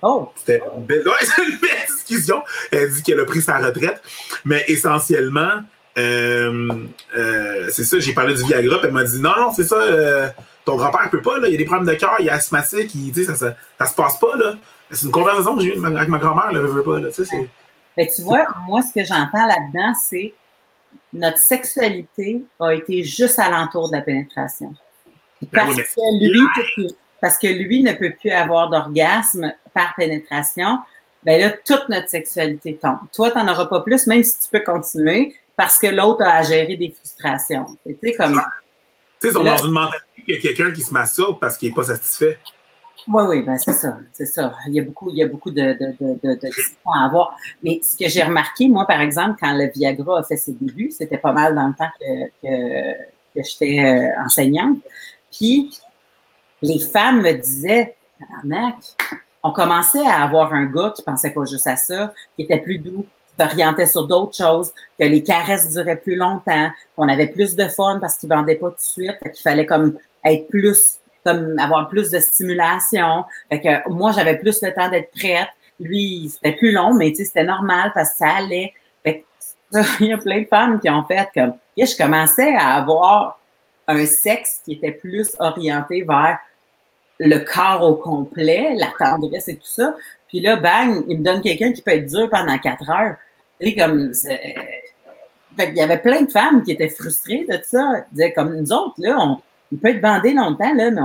Oh!
C'était une belle, ouais, une belle discussion. Elle dit qu'elle a pris sa retraite. Mais essentiellement, euh, euh, c'est ça, j'ai parlé du Viagra, puis elle m'a dit non, non, c'est ça, euh, ton grand-père peut pas, là, il y a des problèmes de cœur, il est asthmatique, il, ça, ça, ça, se passe pas, là. C'est une conversation que j'ai eue avec ma grand-mère, là, veut pas, là, tu sais,
ben, tu vois, moi, ce que j'entends là-dedans, c'est notre sexualité a été juste alentour de la pénétration. Parce, ben oui, que lui, parce que lui ne peut plus avoir d'orgasme par pénétration, ben là, toute notre sexualité tombe. Toi, tu n'en auras pas plus, même si tu peux continuer, parce que l'autre a à gérer des frustrations. Tu sais, comme.
Tu sais, on dans une mentalité qu'il y a quelqu'un qui se masturbe parce qu'il n'est pas satisfait.
Oui, oui, ben c'est ça, c'est ça. Il y a beaucoup, il y a beaucoup de, de, de, de, de à avoir. Mais ce que j'ai remarqué, moi, par exemple, quand le Viagra a fait ses débuts, c'était pas mal dans le temps que, que, que j'étais euh, enseignante. Puis, les femmes me disaient, mec, on commençait à avoir un gars qui pensait pas juste à ça, qui était plus doux, t'orientais sur d'autres choses, que les caresses duraient plus longtemps, qu'on avait plus de fun parce qu'ils vendaient pas tout de suite, qu'il fallait comme être plus, comme avoir plus de stimulation. Fait que moi, j'avais plus le temps d'être prête. Lui, c'était plus long, mais c'était normal parce que ça allait. Fait que, il y a plein de femmes qui ont fait comme, et je commençais à avoir un sexe qui était plus orienté vers le corps au complet, la tendresse et tout ça. Puis là, bang, il me donne quelqu'un qui peut être dur pendant quatre heures. Comme, fait il y avait plein de femmes qui étaient frustrées de ça. Disaient, comme nous autres, là, on, peut être bandé longtemps, là, mais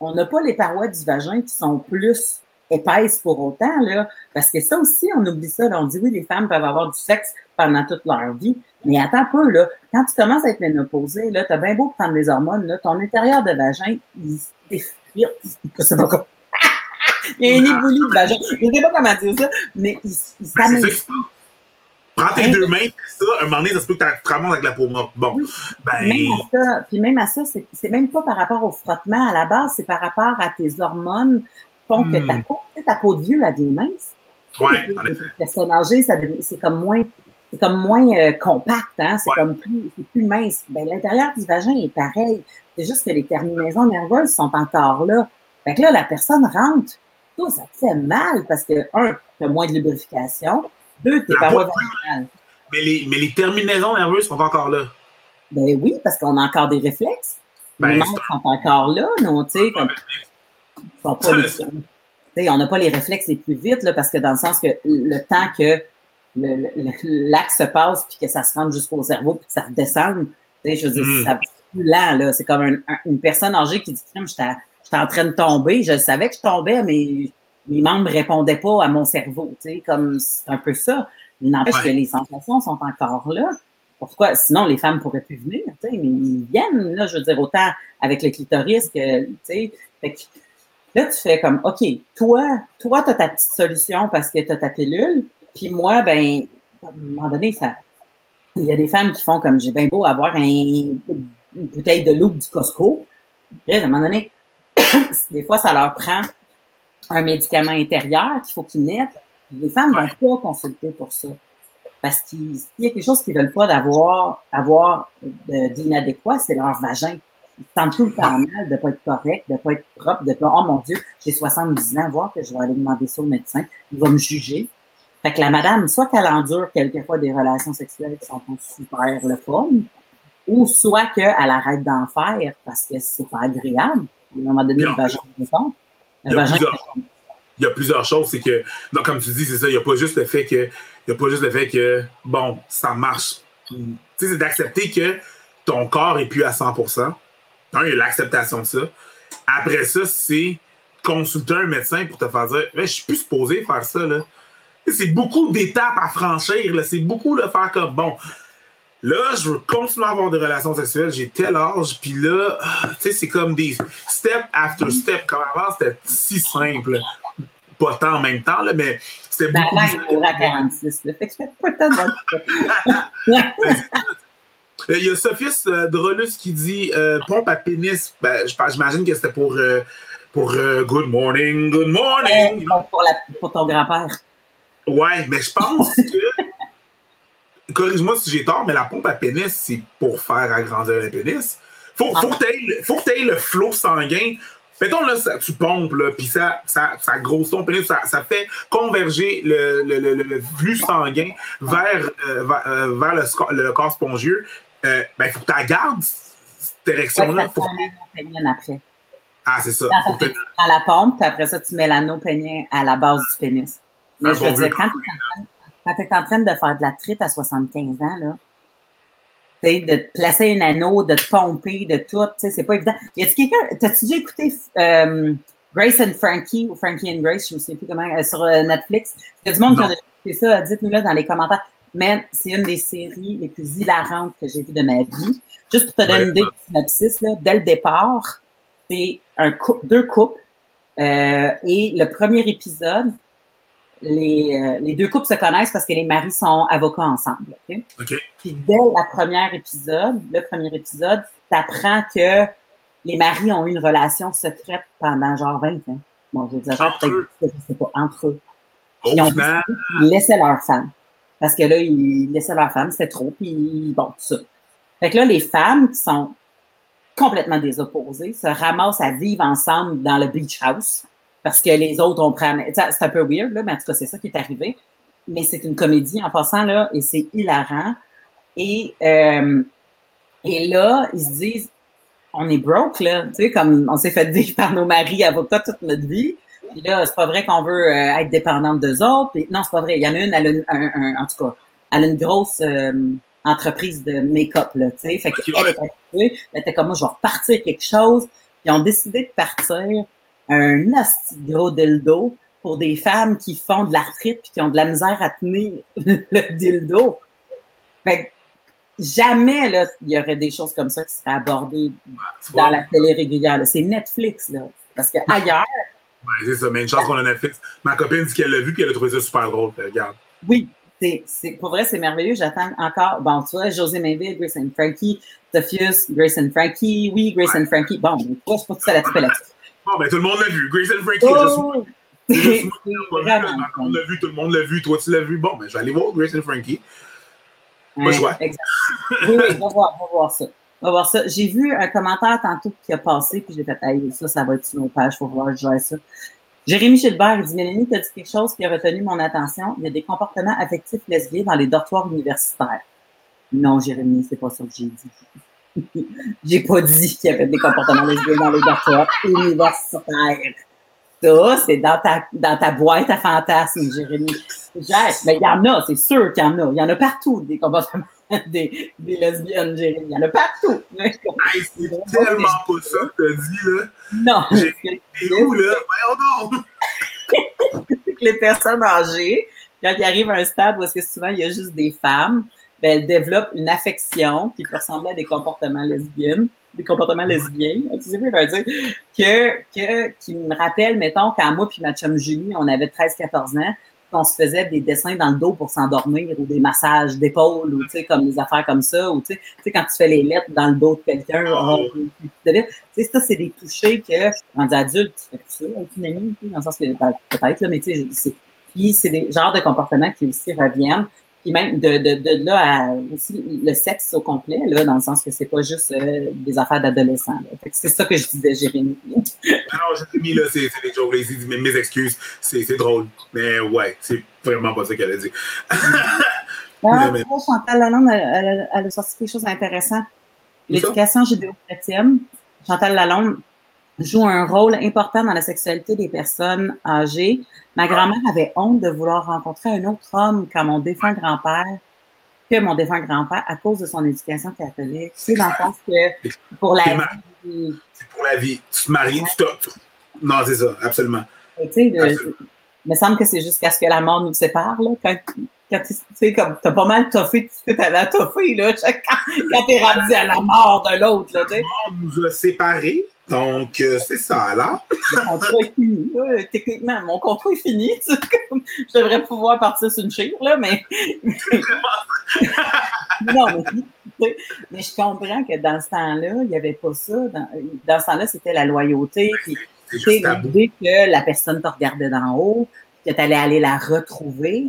on n'a pas les parois du vagin qui sont plus épaisses pour autant, là. Parce que ça aussi, on oublie ça. On dit oui, les femmes peuvent avoir du sexe pendant toute leur vie. Mais attends peu, là. Quand tu commences à être ménopausée, là, t'as bien beau prendre des hormones, là, ton intérieur de vagin, il s'effrite. Pas il y a une éboulie de vagin. Je ne sais pas comment dire ça, mais il, il s'améliore.
Prends tes deux mains, ça, un moment donné, ça se peut que tu te avec la peau morte. Bon, ben...
Même à ça, puis même à ça, c'est même pas par rapport au frottement à la base, c'est par rapport à tes hormones qui font que ta hmm. peau, ta peau de vieux, elle devient mince.
Oui, en effet.
C'est comme moins c'est comme moins euh, compact, hein? c'est comme plus, plus mince. Ben, l'intérieur du vagin est pareil. C'est juste que les terminaisons nerveuses sont encore là. Fait que là, la personne rentre. Tout, ça te fait mal parce que, un, tu as moins de lubrification. Deux, t'es vaginales.
Mais les, mais les terminaisons nerveuses sont encore là.
Ben oui, parce qu'on a encore des réflexes. les ben, membres sont encore là, non, tu sais, comme. Sont pas les, on n'a pas les réflexes les plus vite, là, parce que dans le sens que le temps que l'axe se passe puis que ça se rende jusqu'au cerveau puis que ça redescende. Je veux dire, mm. c'est plus lent, là. C'est comme une personne âgée qui dit j'étais en train de tomber. Je savais que je tombais, mais mes membres ne répondaient pas à mon cerveau. Comme c'est un peu ça. N'empêche que les sensations sont encore là. Pourquoi? Sinon, les femmes pourraient plus venir, mais ils viennent, là, je veux dire, autant avec le clitoris que, tu sais. Là, tu fais comme, OK, toi, toi, tu as ta petite solution parce que tu as ta pilule, puis moi, ben, à un moment donné, ça, il y a des femmes qui font comme j'ai bien beau avoir un, une bouteille de loup du Costco. à un moment donné, des fois, ça leur prend un médicament intérieur qu'il faut qu'ils mettent. Les femmes ne vont pas consulter pour ça. Parce qu'il y a quelque chose qu'ils ne veulent pas d'avoir avoir d'inadéquat, c'est leur vagin. Ils sentent tout le temps mal de ne pas être correct, de ne pas être propre, de pas, oh mon Dieu, j'ai 70 ans, voir que je vais aller demander ça au médecin. Il va me juger. Fait que la madame, soit qu'elle endure quelquefois des relations sexuelles qui sont super le fun, ou soit qu'elle arrête d'en faire parce que c'est pas agréable. À un moment donné, le vagin.
Il y, a plusieurs, il y a plusieurs choses. C'est que, donc, comme tu dis, c'est ça, il n'y a pas juste le fait que, il y a pas juste le fait que, bon, ça marche. Tu sais, c'est d'accepter que ton corps est plus à 100% il y a l'acceptation de ça. Après ça, c'est consulter un médecin pour te faire dire, je suis plus supposé faire ça, là c'est beaucoup d'étapes à franchir. C'est beaucoup de faire comme bon. Là, je veux continuer à avoir des relations sexuelles, j'ai tel âge, puis là, tu sais, c'est comme des step after step. Comme avant, c'était si simple. Pas tant en même temps, là, mais c'était ben, beaucoup.
Ben, là, il 46, là. Fait que pas tant
Il y a Sophie euh, Drolus qui dit euh, pompe à pénis. Ben, J'imagine que c'était pour, euh, pour Good morning, good morning.
pour, la, pour ton grand-père.
Ouais, mais je pense que. Corrige-moi si j'ai tort, mais la pompe à pénis, c'est pour faire agrandir le pénis. Faut, faut que tu aies, le flot sanguin. Mettons, là, ça, tu pompes, là, puis ça, ça, ça grossit ton pénis, ça, ça fait converger le, le, le, flux sanguin vers, euh, euh, vers, le, le, corps spongieux. Euh, ben, faut que tu gardes, cette érection-là. Après. Ah, c'est ça.
À la pompe, puis après ça, tu mets l'anneau pénien à la base du pénis. Mais je veux dire, quand tu es, en train de faire de la trite à 75 ans, là, de te placer un anneau, de te pomper, de tout, c'est pas évident. Y a-tu quelqu'un, t'as-tu déjà écouté euh, Grace and Frankie ou Frankie and Grace, je me souviens plus comment, euh, sur euh, Netflix? Il y a du monde qui a écouté ça, dites-nous là dans les commentaires. Mais c'est une des séries les plus hilarantes que j'ai vues de ma vie. Juste pour te donner une idée du synopsis, là, dès le départ, c'est un deux couples. et le premier épisode, les, euh, les, deux couples se connaissent parce que les maris sont avocats ensemble.
OK?
Puis dès la première épisode, le premier épisode, t'apprends que les maris ont eu une relation secrète pendant genre 20 ans. Bon, je dire, peut-être, je sais pas, entre eux.
Oh, ils ont
laissaient leur femme. Parce que là, ils laissaient leur femme, c'était trop, puis bon, tout ça. Fait que là, les femmes qui sont complètement désopposées se ramassent à vivre ensemble dans le beach house parce que les autres ont pris. C'est un peu weird, là, mais en tout cas, c'est ça qui est arrivé. Mais c'est une comédie en passant, là, et c'est hilarant. Et, euh, et là, ils se disent on est broke, là, tu sais, comme on s'est fait dire par nos maris avocats toute notre vie. Puis là, c'est pas vrai qu'on veut euh, être dépendante d'eux autres. Puis, non, c'est pas vrai. Il y en a une, elle a une, un, un, en tout cas, elle a une grosse euh, entreprise de make-up, là, tu sais. Fait qu'elle était elle était comme moi, je vais repartir quelque chose. Ils ont décidé de partir un gros dildo pour des femmes qui font de l'arthrite puis qui ont de la misère à tenir le dildo. Fait que jamais, là, il y aurait des choses comme ça qui seraient abordées dans la télé régulière. C'est Netflix, là. Parce que ailleurs,
Ouais, c'est ça, mais une chance qu'on a Netflix. Ma copine dit qu'elle l'a vu et qu'elle a trouvé ça super drôle. Regarde.
Oui, c'est, pour vrai, c'est merveilleux. J'attends encore. Bon, tu vois, José Mainville, Grace and Frankie, Sophius, Grace and Frankie. Oui, Grace and Frankie. Bon, c'est pas tout ça la là-dessus.
Bon, ben tout le monde l'a vu. Grace and Frankie, oh, juste, juste moi, vraiment, tout le monde l'a vu, tout le monde l'a vu. Toi, tu l'as vu. Bon, ben je vais aller voir Grace and Frankie.
Ouais, Exact. Oui, oui, va voir, va voir ça. On va voir ça. J'ai vu un commentaire tantôt qui a passé, puis j'ai fait, hey, ça, ça va être sur nos pages, faut voir, je ça. Jérémy Gilbert, il dit, Mélanie, tu as dit quelque chose qui a retenu mon attention. Il y a des comportements affectifs lesbiens dans les dortoirs universitaires. Non, Jérémy, c'est pas ça que j'ai dit. j'ai pas dit qu'il y avait des comportements lesbiens dans les dortoirs universitaires. Ça, c'est dans ta, dans ta boîte à fantasmes, Jérémy. Mais il y en a, c'est sûr qu'il y en a. Il y en a partout, des comportements des, des lesbiennes, Jérémy. Il y en a partout.
c'est tellement pas ça que t'as dit, là.
Non.
T'es où, là? Voyons donc!
les personnes âgées, quand il arrive à un stade où est-ce que souvent il y a juste des femmes, ben, elles développent une affection qui peut ressembler à des comportements lesbiennes des comportements lesbiens, tu sais dire, que, que, qui me rappelle, mettons, quand moi puis ma chum Julie, on avait 13-14 ans, qu'on se faisait des dessins dans le dos pour s'endormir ou des massages d'épaule ou tu sais comme des affaires comme ça ou tu sais quand tu fais les lettres dans le dos de quelqu'un oh, tu sais ça c'est des touchés que quand adulte tu fais ça avec une amie dans le sens que ben, peut-être là mais tu sais puis c'est des genres de comportements qui aussi reviennent puis même de, de, de là à aussi le sexe au complet, là, dans le sens que c'est pas juste euh, des affaires d'adolescents. C'est ça que je disais, Jérémy.
non, Jérémy, là, c'est des jokes mais mes excuses, c'est drôle. Mais ouais, c'est vraiment pas ça qu'elle a dit.
ah, mais... Chantal Lalonde, elle, elle, a sorti quelque chose d'intéressant. L'éducation judéo-chrétienne. Chantal Lalonde, joue un rôle important dans la sexualité des personnes âgées. Ma grand-mère avait honte de vouloir rencontrer un autre homme qu'à mon défunt grand-père, que mon défunt grand-père, à cause de son éducation catholique. C'est dans le sens que pour la vie.
C'est pour la vie. Tu te maries, tu te. Non, c'est ça, absolument.
Tu sais, il me semble que c'est jusqu'à ce que la mort nous sépare, là, quand, quand tu sais, comme, t'as pas mal toffé tout ce que t'avais à toffer, là, quand, quand t'es rendu à la mort de l'autre, là, tu sais.
La mort nous a séparés. Donc, euh, c'est ça, là.
Le contrat est fini. Techniquement, mon contrat est fini. je devrais pouvoir partir sur une chire, là, mais. non, mais, mais, je comprends que dans ce temps-là, il n'y avait pas ça. Dans, dans ce temps-là, c'était la loyauté. Puis, c'était l'idée que la personne te regardait d'en haut, que tu allais aller la retrouver.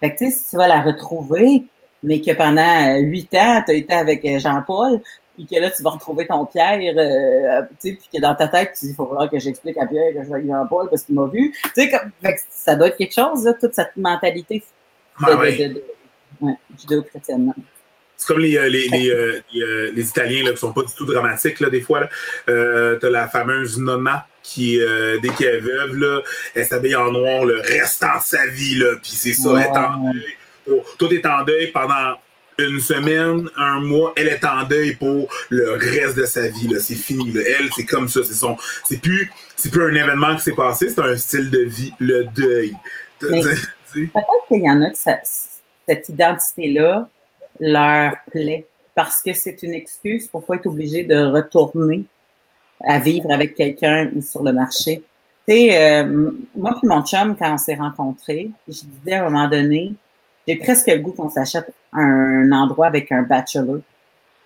Fait que, tu sais, si tu vas la retrouver, mais que pendant huit ans, tu as été avec Jean-Paul, puis que là, tu vas retrouver ton Pierre, euh, tu sais, puis que dans ta tête, tu dis, il faudra que j'explique à Pierre que je vais à Paul parce qu'il m'a vu. Tu sais, comme, ça doit être quelque chose, là, toute cette mentalité de, ah, de, de, ouais, judéo-chrétienne.
C'est comme les, euh, les, les, euh, les, Italiens là, qui sont pas du tout dramatiques, là, des fois. Là. Euh, t'as la fameuse Nonna qui, dès qu'elle est veuve, là, elle s'habille en noir le restant de sa vie. Là, puis c'est ça, elle est en deuil. Tout est en deuil pendant une semaine, un mois, elle est en deuil pour le reste de sa vie. C'est fini. Elle, c'est comme ça. C'est son. C'est plus, c'est plus un événement qui s'est passé, c'est un style de vie, le deuil.
Peut-être qu'il y en a que cette identité-là leur plaît parce que c'est une excuse pour pas être obligé de retourner à vivre avec quelqu'un sur le marché. Tu sais, euh, moi et mon chum, quand on s'est rencontrés, je disais à un moment donné, j'ai presque le goût qu'on s'achète un endroit avec un bachelor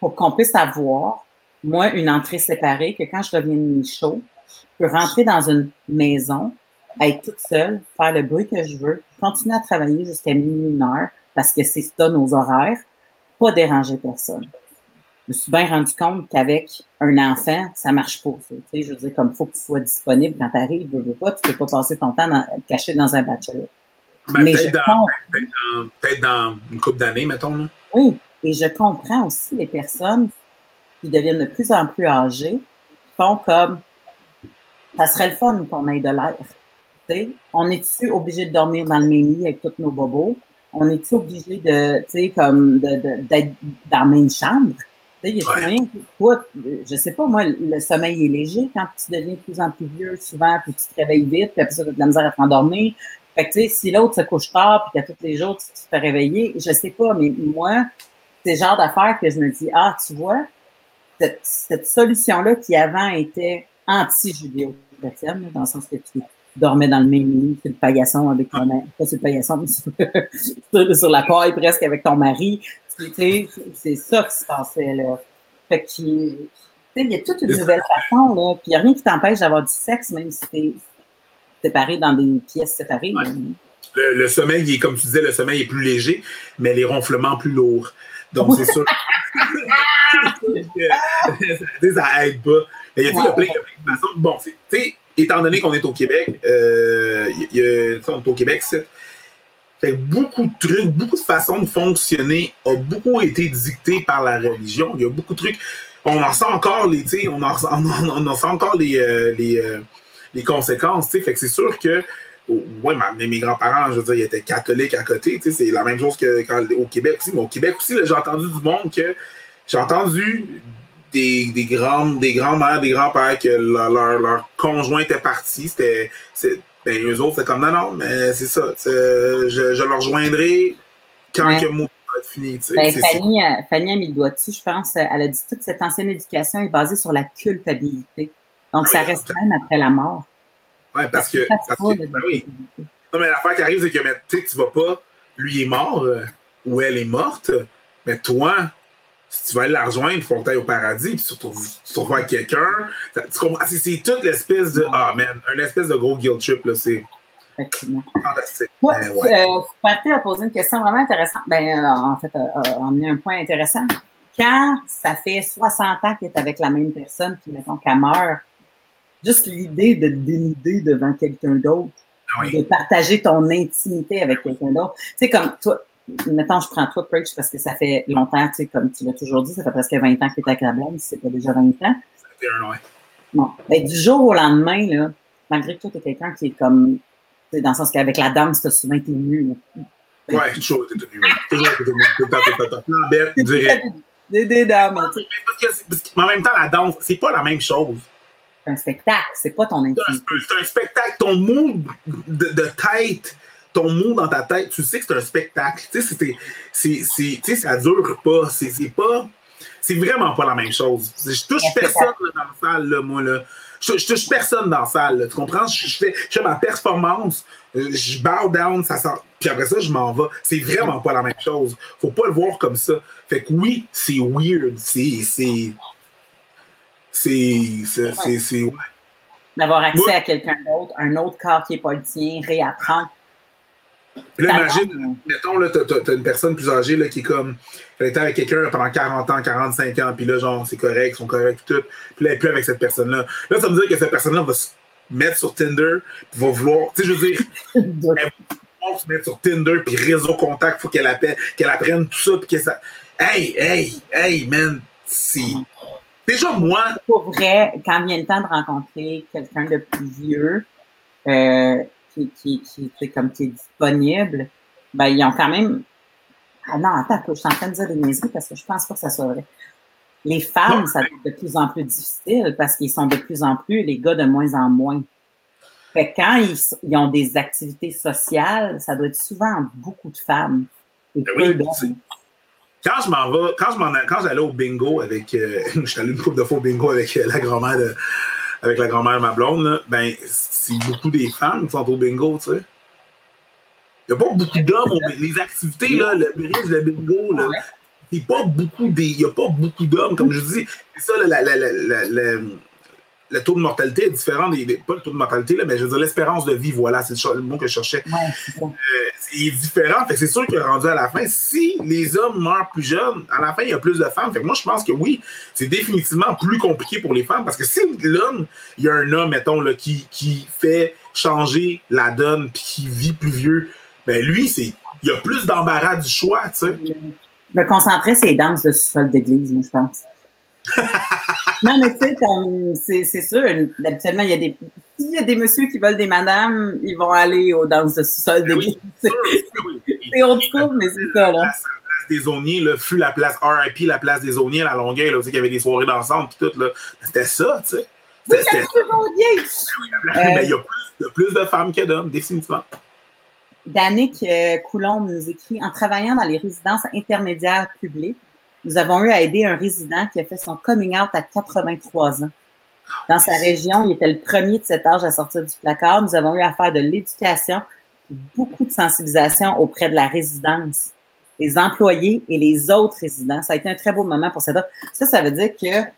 pour qu'on puisse avoir, moi, une entrée séparée, que quand je reviens de chaud, je peux rentrer dans une maison, être toute seule, faire le bruit que je veux, continuer à travailler jusqu'à minuit, une heure, parce que c'est ça nos horaires, pas déranger personne. Je me suis bien rendu compte qu'avec un enfant, ça marche pas. Tu sais, je veux dire, comme faut que tu sois disponible quand tu arrives, tu veux pas, tu peux pas passer ton temps caché dans un bachelor.
Ben, peut-être dans, peut dans, une couple d'années, mettons. Là.
Oui, et je comprends aussi les personnes qui deviennent de plus en plus âgées, qui font comme ça serait le fun qu'on ait de l'air. on est-tu obligé de dormir dans le même lit avec tous nos bobos? On est-tu obligé de, comme, d'être dans la même chambre? Il y a moyen toi, je sais pas, moi, le sommeil est léger quand tu deviens de plus en plus vieux, souvent, puis tu te réveilles vite, puis après ça, tu as de la misère à t'endormir. Fait que, tu sais, si l'autre se couche tard, puis qu'à tous les jours, tu te fais réveiller, je sais pas, mais moi, c'est le genre d'affaires que je me dis, ah, tu vois, cette, cette solution-là qui avant était anti-judéo-chrétienne, dans le sens que tu dormais dans le même lit, c'est le paillasson avec ton mari, pas c'est le paillasson, sur, sur la paille presque avec ton mari. C'est ça qui se passait, là. Fait que, il y a toute une nouvelle façon, là. Puis il n'y a rien qui t'empêche d'avoir du sexe, même si t'es séparé dans des pièces séparées.
Le, sommeil, est, comme tu disais, le sommeil est plus léger, mais les ronflements plus lourds. Donc, c'est sûr. ça aide pas. Il y a, plein, de façons? Bon, tu sais, étant donné qu'on est au Québec, euh, y a, on est au Québec, c'est. Fait beaucoup de trucs, beaucoup de façons de fonctionner ont beaucoup été dictées par la religion. Il y a beaucoup de trucs. On en sent encore les, on en, on, en sent encore les, euh, les, euh, les conséquences. Fait que c'est sûr que ouais, mes grands-parents, je veux dire, ils étaient catholiques à côté. C'est la même chose que quand, au Québec aussi. Mais au Québec aussi, j'ai entendu du monde que j'ai entendu des, des, des grands-mères, des grands-pères que leur, leur, conjoint était parti. C'était. Ben, eux autres, c'est comme non, non, mais c'est ça. Je, je leur rejoindrai quand ouais. que mon va être fini.
Ben, Fanny, euh, Fanny a mis le doigt dessus, je pense. Elle a dit toute cette ancienne éducation est basée sur la culpabilité. Donc, ça reste même après la mort.
Oui, parce que. Parce que ben oui. Non, mais l'affaire qui arrive, c'est que tu tu vas pas, lui est mort euh, ou elle est morte, mais toi, si tu vas aller la rejoindre, il faut que tu ailles au paradis, puis tu te retrouves avec quelqu'un. C'est toute l'espèce de. Ah, man, un espèce de gros guilt trip, là, c'est.
Effectivement. Fantastique. Moi, ben, ouais. euh, a posé une question vraiment intéressante. Ben, euh, en fait, euh, a amené un point intéressant. Quand ça fait 60 ans que tu es avec la même personne, puis mettons qu'elle meurt, juste l'idée de dénider devant quelqu'un d'autre, ah de partager ton intimité avec quelqu'un d'autre. Tu sais, comme toi, Mettons, je prends toi, Preach, parce que ça fait longtemps, tu sais, comme tu l'as toujours dit, ça fait presque 20 ans que tu es avec la blonde, si c'est pas déjà 20 ans. Ça fait un an, Bon. Ben, du jour au lendemain, là, malgré que toi, tu es quelqu'un qui est comme, dans le sens qu'avec la danse, tu as souvent été nu.
Ouais, toujours été nu. Toujours été nu. Tout le temps, tout le temps. Bête, dirais.
Des, des dames.
Mais en même temps, la danse, c'est pas la même chose.
C'est un spectacle, c'est pas ton intimité.
C'est un spectacle. Ton mood de, de tête ton mot dans ta tête, tu sais que c'est un spectacle. Tu sais, ça dure pas. C'est pas. C'est vraiment pas la même chose. Je touche personne dans la salle, là, moi. Là. Je, touche personne dans la salle. Tu comprends? Je, fais, je, fais, ma performance, euh, je bow down, ça sort. Puis après ça, je m'en vais. C'est vraiment pas la même chose. Faut pas le voir comme ça. Fait que oui, c'est weird. C'est. C'est. C'est. Ouais.
D'avoir accès à quelqu'un d'autre, un autre corps qui n'est pas le tien, réapprendre
puis là, imagine, mettons, là, t'as, une personne plus âgée là, qui est comme. Elle était avec quelqu'un pendant 40 ans, 45 ans, puis là, genre, c'est correct, ils sont corrects, tout. Puis là, elle est plus avec cette personne-là. Là, ça veut dire que cette personne-là va se mettre sur Tinder, puis va vouloir. Tu sais, je veux dire, elle va se mettre sur Tinder, puis réseau contact, faut qu'elle appelle, qu'elle apprenne tout ça, puis que ça. Hey, hey, hey, man, c'est. Déjà, moi.
Pour vrai, quand vient le temps de rencontrer quelqu'un de plus vieux, euh, qui, qui, qui, comme, qui est disponible, ben, ils ont quand même. Ah non, attends, je suis en train de dire des niaiseries parce que je pense pas que ça soit vrai. Les femmes, ça devient de plus en plus difficile parce qu'ils sont de plus en plus, les gars de moins en moins. Fait quand ils, ils ont des activités sociales, ça doit être souvent beaucoup de femmes et ben peu d'hommes.
Quand je m'en vais, quand je m'en quand j'allais au bingo avec, euh, je suis allé une couple de fois au bingo avec euh, la grand-mère de, avec la grand-mère ma blonde, là, ben, c'est beaucoup des femmes qui sont au bingo, tu sais. Il n'y a pas beaucoup d'hommes. Les activités, là, le bridge, le bingo, là. Il n'y a pas beaucoup d'hommes, comme je dis. C'est ça, la, la, la, le taux de mortalité est différent des, pas le taux de mortalité là, mais je veux dire l'espérance de vie voilà c'est le mot que je cherchais.
Ouais,
euh, est différent fait c'est sûr que rendu à la fin si les hommes meurent plus jeunes à la fin il y a plus de femmes. Fait moi je pense que oui c'est définitivement plus compliqué pour les femmes parce que si l'homme il y a un homme mettons là, qui, qui fait changer la donne puis qui vit plus vieux ben lui c'est il y a plus d'embarras du choix tu sais.
Me concentrer c'est danses de sol d'église je pense non, mais tu sais, c'est sûr, habituellement, il y a des. s'il y a des messieurs qui veulent des madames, ils vont aller aux danses de sous-sol de
Oui,
C'est autre chose, mais c'est ça, là.
La place des Auniers, là, fut la place RIP, la place des Auniers à la Longueuil, là, tu sais, qu'il y avait des soirées d'ensemble, puis tout, là. C'était ça, tu sais.
Oui,
C'était- il y a plus, de femmes que d'hommes, définitivement.
Danick euh, Coulombe nous écrit En travaillant dans les résidences intermédiaires publiques, nous avons eu à aider un résident qui a fait son coming out à 83 ans. Dans sa région, il était le premier de cet âge à sortir du placard. Nous avons eu à faire de l'éducation, beaucoup de sensibilisation auprès de la résidence, les employés et les autres résidents. Ça a été un très beau moment pour cet homme. Ça, ça veut dire que,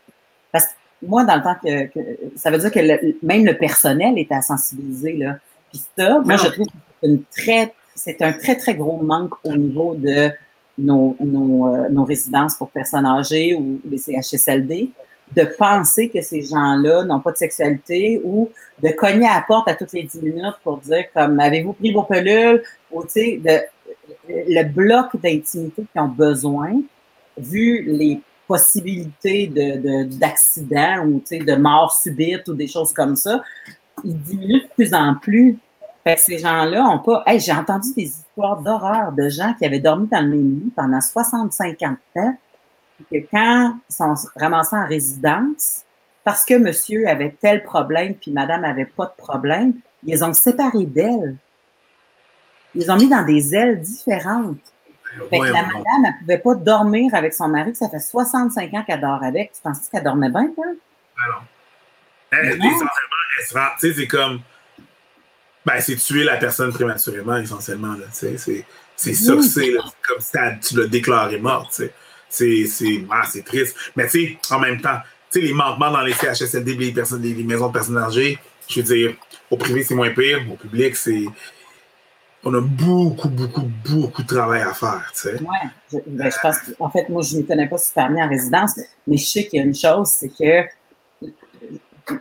parce que moi, dans le temps que, que- ça veut dire que le- même le personnel était à sensibiliser, là. Puis ça, moi, je trouve que c'est une très, c'est un très, très gros manque au niveau de nos, nos, euh, nos résidences pour personnes âgées ou les CHSLD, de penser que ces gens-là n'ont pas de sexualité ou de cogner à la porte à toutes les 10 minutes pour dire comme avez-vous pris vos pelules? Ou tu sais, de, le bloc d'intimité qu'ils ont besoin, vu les possibilités de, de- d'accidents ou tu sais, de mort subite ou des choses comme ça, ils diminuent de plus en plus. Fait que ces gens-là ont pas. Hey, j'ai entendu des histoires d'horreur de gens qui avaient dormi dans le même lit pendant 65 ans de temps, puis que quand ils sont ramassés en résidence, parce que monsieur avait tel problème, puis madame avait pas de problème, ils les ont séparés d'elle. Ils les ont mis dans des ailes différentes. Fait que
Ouais,
la madame, elle pouvait pas dormir avec son mari, que ça fait 65 ans qu'elle dort avec. Tu penses qu'elle dormait bien, toi?
Elle,
Non.
elle rend- tu sais, c'est comme. Ben, c'est tuer la personne prématurément, essentiellement. là, C'est ça que
Oui.
c'est. comme t'as- tu l'as déclaré mort. tu sais. C'est c'est- ah, c'est triste. Mais tu sais, en même temps, tu sais, les manquements dans les CHSLD, les, personnes, les, maisons de personnes âgées, je veux dire, au privé, c'est moins pire. Au public, c'est. On a beaucoup, beaucoup, beaucoup de travail à faire. tu sais.
Ouais, je, ben, je pense qu'en fait, moi, je ne connais pas super bien en résidence, mais je sais qu'il y a une chose, c'est que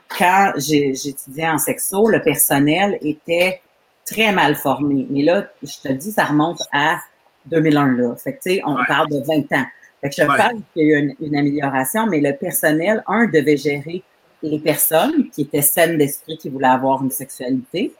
quand j'étudiais en sexo, le personnel était très mal formé. Mais là, je te dis, ça remonte à 2001, là. Fait que, tu sais, on
Ouais.
parle de 20 ans. Fait que je
Ouais.
parle qu'il y a eu une, une amélioration, mais le personnel, un, devait gérer les personnes qui étaient saines d'esprit, qui voulaient avoir une sexualité.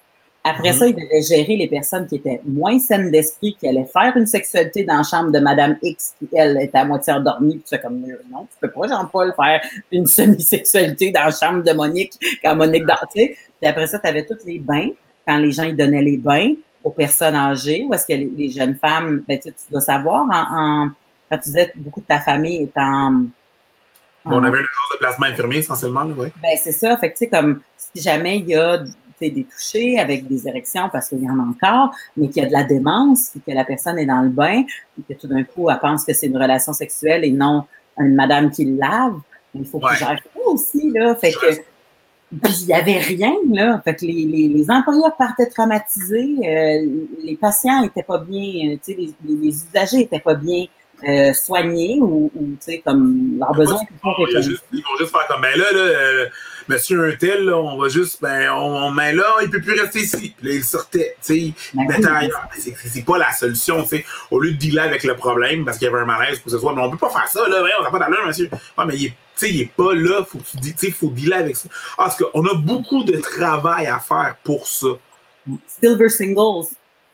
Après
Mhm.
ça, il devait gérer les personnes qui étaient moins saines d'esprit, qui allaient faire une sexualité dans la chambre de Madame X, qui, elle, était à moitié endormie. Puis tu fais comme, euh, non, tu peux pas, Jean-Paul, faire une semi-sexualité dans la chambre de Monique, quand Monique sais. Puis après ça, tu avais tous les bains, quand les gens, ils donnaient les bains aux personnes âgées, ou est-ce que les, les jeunes femmes, ben, tu, tu dois savoir, en, en- quand tu disais beaucoup de ta famille est en...
On avait une agence de placement infirmier, essentiellement. Ouais.
ben, c'est ça. Fait que, tu sais, comme, si jamais il y a des touchés avec des érections, parce qu'il y en a encore, mais qu'il y a de la démence, puis que la personne est dans le bain, puis que tout d'un coup, elle pense que c'est une relation sexuelle et non une madame qui le lave, il faut
Ouais.
gère ça aussi, là. Fait que, puis il n'y avait rien, là. Fait que les, les, les employeurs partaient traumatisés, euh, les patients étaient pas bien, euh, tu sais, les, les, les usagers étaient pas bien euh, soignés ou, ou, tu sais, comme leurs besoins étaient pas
Il y a
répondus.
juste- ils vont juste faire comme, ben là, là euh, monsieur un tel, là, on va juste, ben, on, on- ben là, il peut plus rester ici. Puis là, il sortait, tu sais, il
Ben
c'est- pas la solution, tu sais. Au lieu de dealer avec le problème, parce qu'il y avait un malaise pour que ce soit, mais on peut pas faire ça, là, ouais, on n'a pas d'allure, monsieur. Ah, mais il est, tu sais, il est pas là, faut que tu dis, tu sais, faut dealer avec ça. Parce qu'on a beaucoup de travail à faire pour ça.
Silver Singles.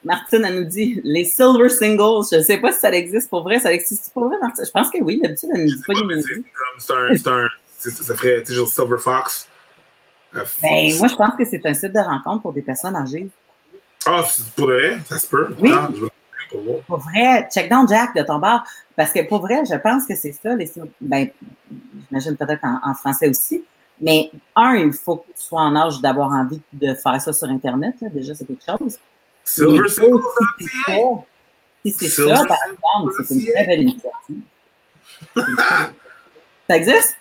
Martine, elle nous dit les Silver Singles. Je ne sais pas si ça existe pour vrai. Ça existe pour vrai, Martine? Je pense que oui. D'habitude, elle ne nous dit pas les
c'est
mélodies.
comme- c'est un, ça ferait, genre Silver Fox. Euh,
Ben, moi, je pense que c'est un site de rencontre pour des personnes âgées.
Ah, c'est pour vrai, ça se peut.
Oui.
Ah, je pour
vrai, check down Jack de ton bar. Parce que pour vrai, je pense que c'est ça. Les, ben, j'imagine peut-être en, en français aussi. Mais un, il faut que tu sois en âge d'avoir envie de faire ça sur Internet. là. Déjà, c'est quelque chose.
Silver
deux,
Singles,
si c'est ça, par exemple, c'est une très belle initiative. ça existe?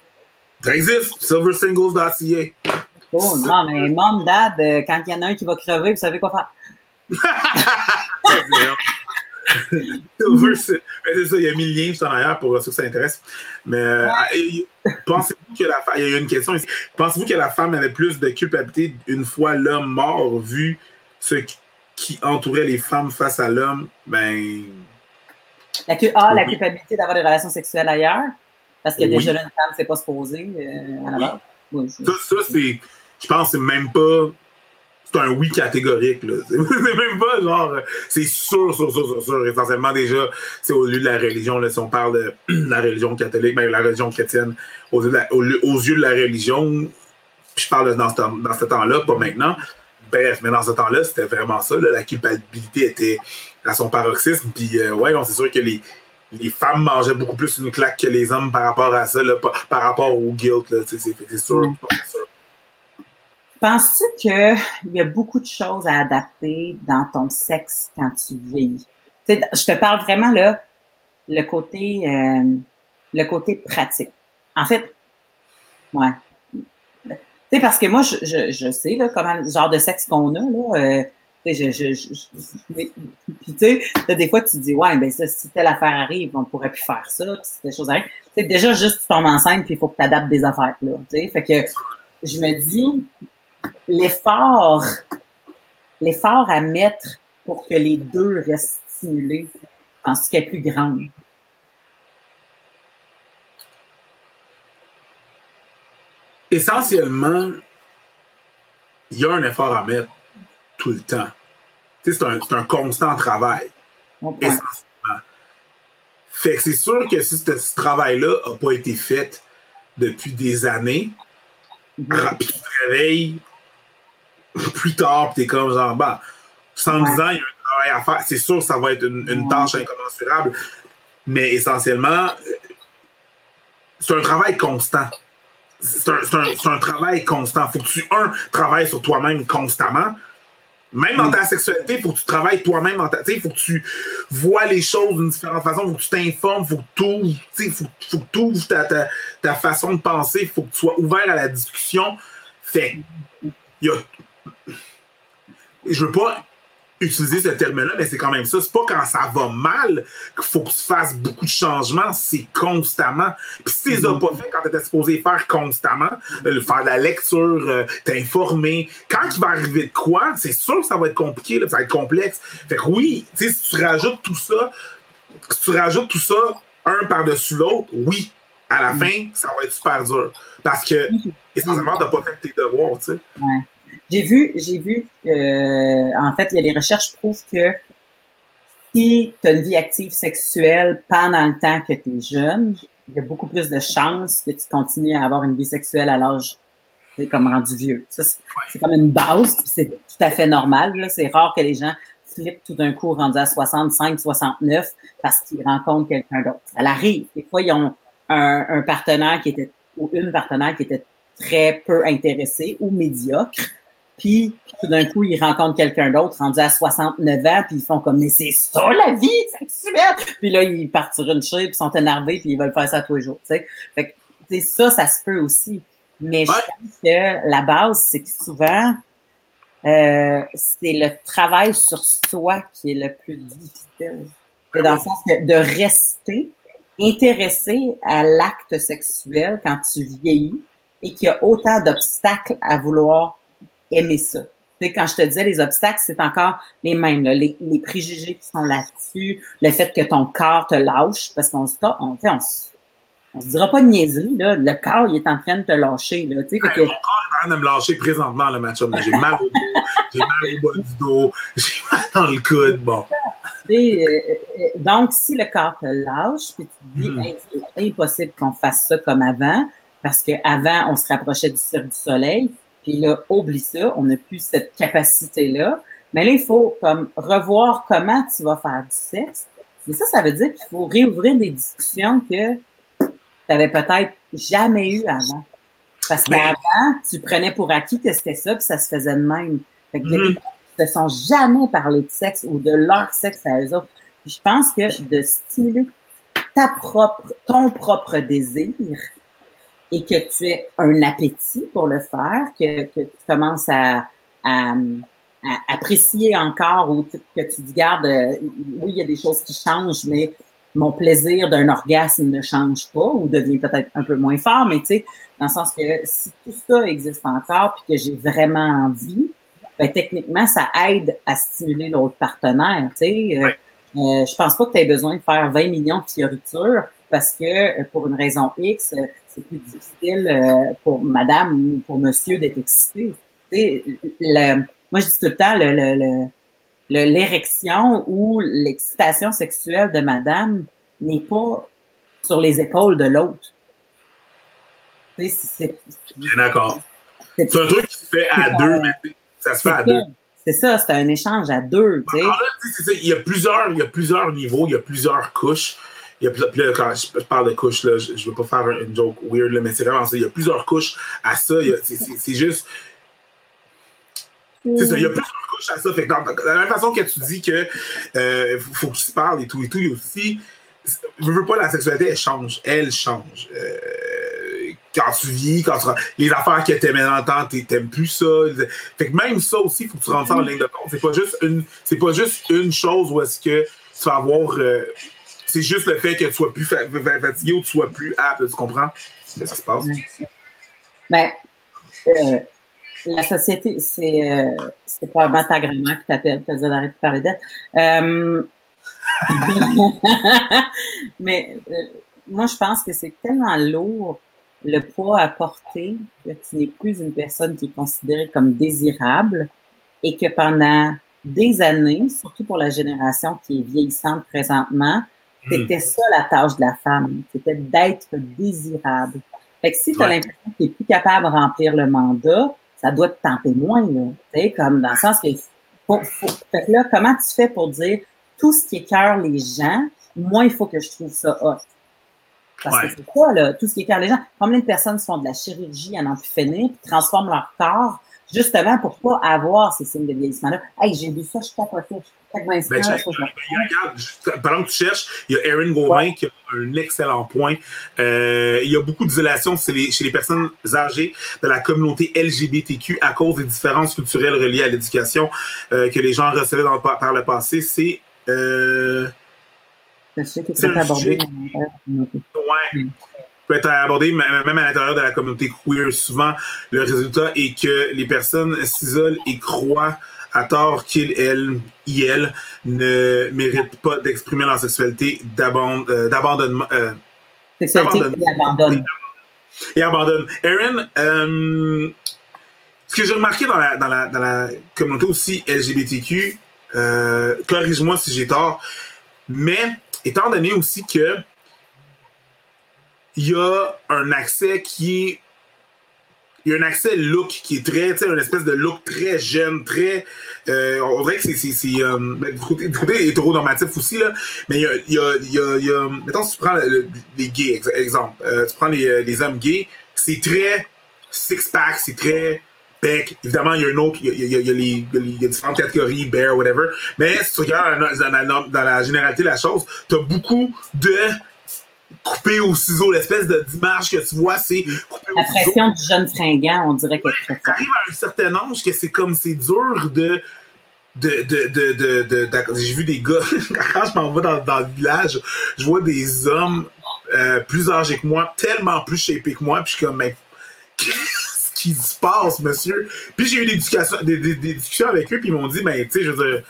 ça existe. Silversingles.ca.
Oh, non, mais mom, dad, euh, quand il y en a un qui va crever, vous savez quoi faire.
Silver, c'est ça, il a mis le lien juste en arrière pour ceux que ça intéresse. Mais euh, pensez-vous que la femme, il y a une question ici. Pensez-vous que la femme avait plus de culpabilité une fois l'homme mort, vu ce qui- qui entourait les femmes face à l'homme? Ben,
La, ah, la culpabilité d'avoir des relations sexuelles ailleurs, parce que
Oui.
déjà là, une femme, c'est pas supposé euh, à la base. Oui,
ça, ça c'est. je pense que c'est même pas. C'est un oui catégorique, là. C'est même pas genre. C'est sûr, sûr, sûr, sûr, sûr. Essentiellement, déjà, c'est au lieu de la religion, là, si on parle de la religion catholique, même la religion chrétienne, aux yeux de la, aux yeux de la religion, je parle dans ce, dans ce temps-là, pas maintenant. Bref, mais dans ce temps-là, c'était vraiment ça. La culpabilité était à son paroxysme. Puis, euh, ouais, c'est sûr que les, les femmes mangeaient beaucoup plus une claque que les hommes par rapport à ça, par, rapport au guilt. C'est sûr.
Penses-tu qu'il y a beaucoup de choses à adapter dans ton sexe quand tu vieillis? T'sais, je te parle vraiment là, le côté, euh, le côté pratique. En fait, ouais. Sais, parce que moi, je, je, je sais là, comment le genre de sexe qu'on a, là. Euh, je, je, je, puis tu sais, des fois, tu te dis, ouais, ben ça, si telle affaire arrive, on pourrait plus faire ça, puis si telle chose arrive. Tu sais, déjà, juste tu tombes enceinte, puis il faut que tu adaptes des affaires, là. Tu sais, fait que je me dis, l'effort, l'effort à mettre pour que les deux restent stimulés, je pense qu'elle est plus grande.
Essentiellement, il y a un effort à mettre tout le temps. C'est un, un, constant travail. Essentiellement. Fait que c'est sûr que si ce, travail-là n'a pas été fait depuis des années, mm-hmm. tu te réveilles plus tard, tu es comme genre, bah, 110 ans, il y a un travail à faire. C'est sûr que ça va être une, tâche incommensurable, mais essentiellement, c'est un travail constant. C'est un, un, travail constant. Faut que tu, un, travailles sur toi-même constamment. Même dans ta sexualité, il faut que tu travailles toi-même. Il faut que tu vois les choses d'une différente façon. Il faut que tu t'informes. Il faut que tu faut, faut que ta, ta, ta, façon de penser. Il faut que tu sois ouvert à la discussion. Fait, y a, je veux pas utiliser ce terme-là, mais c'est quand même ça. C'est pas quand ça va mal qu'il faut que tu fasses beaucoup de changements, c'est constamment. Puis si tu as pas fait quand tu étais supposé faire constamment, euh, faire de la lecture, euh, t'informer, quand il va arriver de quoi, c'est sûr que ça va être compliqué, ça va être complexe. Fait que oui, si tu rajoutes tout ça, si tu rajoutes tout ça un par-dessus l'autre, oui, à la fin, ça va être super dur. Parce que, essentiellement, t'as pas fait tes devoirs, tu sais.
J'ai vu, j'ai vu, euh, en fait, il y a des recherches qui prouvent que si tu as une vie active sexuelle pendant le temps que tu es jeune, il y a beaucoup plus de chances que tu continues à avoir une vie sexuelle à l'âge comme rendu vieux. Ça, c'est comme une base, c'est tout à fait normal. C'est rare que les gens flippent tout d'un coup rendus à 65, 69 parce qu'ils rencontrent quelqu'un d'autre. Ça arrive. Des fois, ils ont un, un partenaire qui était, ou une partenaire qui était très peu intéressée ou médiocre puis, tout d'un coup, ils rencontrent quelqu'un d'autre rendu à 69 ans, puis ils font comme, mais c'est ça la vie sexuelle! Puis là, ils partent sur une chaise, puis sont énervés, puis ils veulent faire ça tous les jours, tu sais. Fait que, ça, ça se peut aussi. Mais je pense que la base, c'est que souvent, euh, c'est le travail sur soi qui est le plus difficile. dans le sens de rester intéressé à l'acte sexuel quand tu vieillis et qu'il y a autant d'obstacles à vouloir aimer ça. sais, quand je te disais les obstacles, c'est encore les mêmes, les, les, préjugés qui sont là-dessus, le fait que ton corps te lâche, parce qu'on se on, on, on, se dira pas de niaiserie, là, le corps, il est en train de te lâcher. Là,
que... Mon corps est en train de me lâcher présentement, le match J'ai mal au dos, j'ai mal au bas du dos, j'ai mal dans le coude, bon.
Euh, euh, donc, si le corps te lâche, puis tu te dis, hmm. c'est impossible qu'on fasse ça comme avant, parce qu'avant, on se rapprochait du cirque du soleil, puis là, oublie ça, on n'a plus cette capacité-là. Mais là, il faut comme revoir comment tu vas faire du sexe. Mais ça, ça veut dire qu'il faut réouvrir des discussions que tu n'avais peut-être jamais eues avant. Parce qu'avant, tu prenais pour acquis que c'était ça, puis ça se faisait de même. Fait que les gens ne se sont jamais parlé de sexe ou de leur sexe à eux autres. Puis je pense que de stimuler ta propre, ton propre désir, et que tu aies un appétit pour le faire, que, que tu commences à, à, à, apprécier encore ou que tu te gardes, euh, oui, il y a des choses qui changent, mais mon plaisir d'un orgasme ne change pas ou devient peut-être un peu moins fort, mais tu sais, dans le sens que si tout ça existe encore puis que j'ai vraiment envie, ben, techniquement, ça aide à stimuler l'autre partenaire, tu sais. Euh, euh, je pense pas que tu aies besoin de faire 20 millions de fioritures parce que pour une raison X, c'est plus difficile euh, pour madame ou pour monsieur d'être excité. Le, moi, je dis tout le temps, le, l'érection ou l'excitation sexuelle de madame n'est pas sur les épaules de l'autre.
Bien d'accord. C'est un truc qui se fait à deux, mais ça se fait à deux.
C'est ça, c'est un échange à deux.
il, y a plusieurs, il y a plusieurs niveaux, il y a plusieurs couches. Il y a plusieurs, quand je parle de couches, là, je ne veux pas faire une joke weird, mais c'est vraiment ça. Il y a plusieurs couches à ça. C'est juste. C'est ça, il y a plusieurs couches à ça. Fait de la même façon que tu dis que euh, faut qu'ils se parlent et tout et tout, il y a aussi. Je veux pas la sexualité, elle change. Elle change. Euh, quand tu vis, quand tu, les affaires que t'aimais dans le temps, t'aimes plus ça. Fait que même ça aussi, il faut que tu rentres ça en ligne de compte. C'est pas juste une, c'est pas juste une chose où est-ce que tu vas avoir, euh, c'est juste le fait que tu sois plus fatigué ou que tu sois plus apte, tu comprends? Qu'est-ce qui se passe?
Ben, euh, la société, c'est, euh, c'est probablement ta grand-mère qui t'appelle, qui t'a d'arrêter de parler d'elle. Euh, mais euh, moi, je pense que c'est tellement lourd le poids à porter que tu n'es plus une personne qui est considérée comme désirable et que pendant des années, surtout pour la génération qui est vieillissante présentement. C'était ça la tâche de la femme, c'était d'être désirable. Fait que si tu as l'impression que tu n'es plus capable de remplir le mandat, ça doit te tenter moins, là. Tu sais, comme dans le sens que, fait que là, comment tu fais pour dire tout ce qui écœure les gens, moi, il faut que je trouve ça hot? Parce que c'est quoi, là, tout ce qui est les gens? Combien de personnes font de la chirurgie à n'en plus finir, puis transforment leur corps justement pour pas avoir ces signes de vieillissement-là. Hey, j'ai vu ça, je capotais. Ben, ben,
regarde, pendant que tu cherches, il y a Erin Gauvin qui a un excellent point. Euh, il y a beaucoup d'isolation chez les, chez les personnes âgées de la communauté LGBTQ à cause des différences culturelles reliées à l'éducation euh, que les gens recevaient dans, par le passé. C'est euh, c'est abordé. Ouais. Peut être abordé même à l'intérieur de la communauté queer. Souvent, le résultat est que les personnes s'isolent et croient à tort qu'ils, elles, ils, ne méritent pas d'exprimer leur sexualité euh, d'abandonnement. Euh, sexualité et abandonne. Et abandonne. Erin, euh, ce que j'ai remarqué dans la, dans, la, dans la communauté aussi LGBTQ, euh, corrige-moi si j'ai tort, mais étant donné aussi que il y a un accès qui est il y a un accès look qui est très, tu sais, une espèce de look très jeune, très. Euh, on dirait que c'est. euh, du, côté, hétéronormatif aussi, là. Mais il y a. Y a, y a, y a mettons, si tu prends les gays, exemple. Euh, tu prends les, les hommes gays, c'est très six-pack, c'est très bec. Évidemment, il y a une autre, il y a, il y a, les, y a différentes catégories, bear, whatever. Mais si tu regardes dans la, dans la généralité de la chose, tu as beaucoup de coupé au ciseau, l'espèce d'image que tu vois, c'est
coupé La pression du jeune fringant, on dirait que
c'est ça. arrive à un certain âge que c'est comme, c'est dur de de, de, de, de, j'ai vu des gars, quand je m'en vais dans, dans, le village, je vois des hommes euh, plus âgés que moi, tellement plus shapés que moi, puis je suis comme, mais qui se passe, monsieur? Puis j'ai eu des, des, des, discussions avec eux, puis ils m'ont dit, ben, tu sais, je veux dire,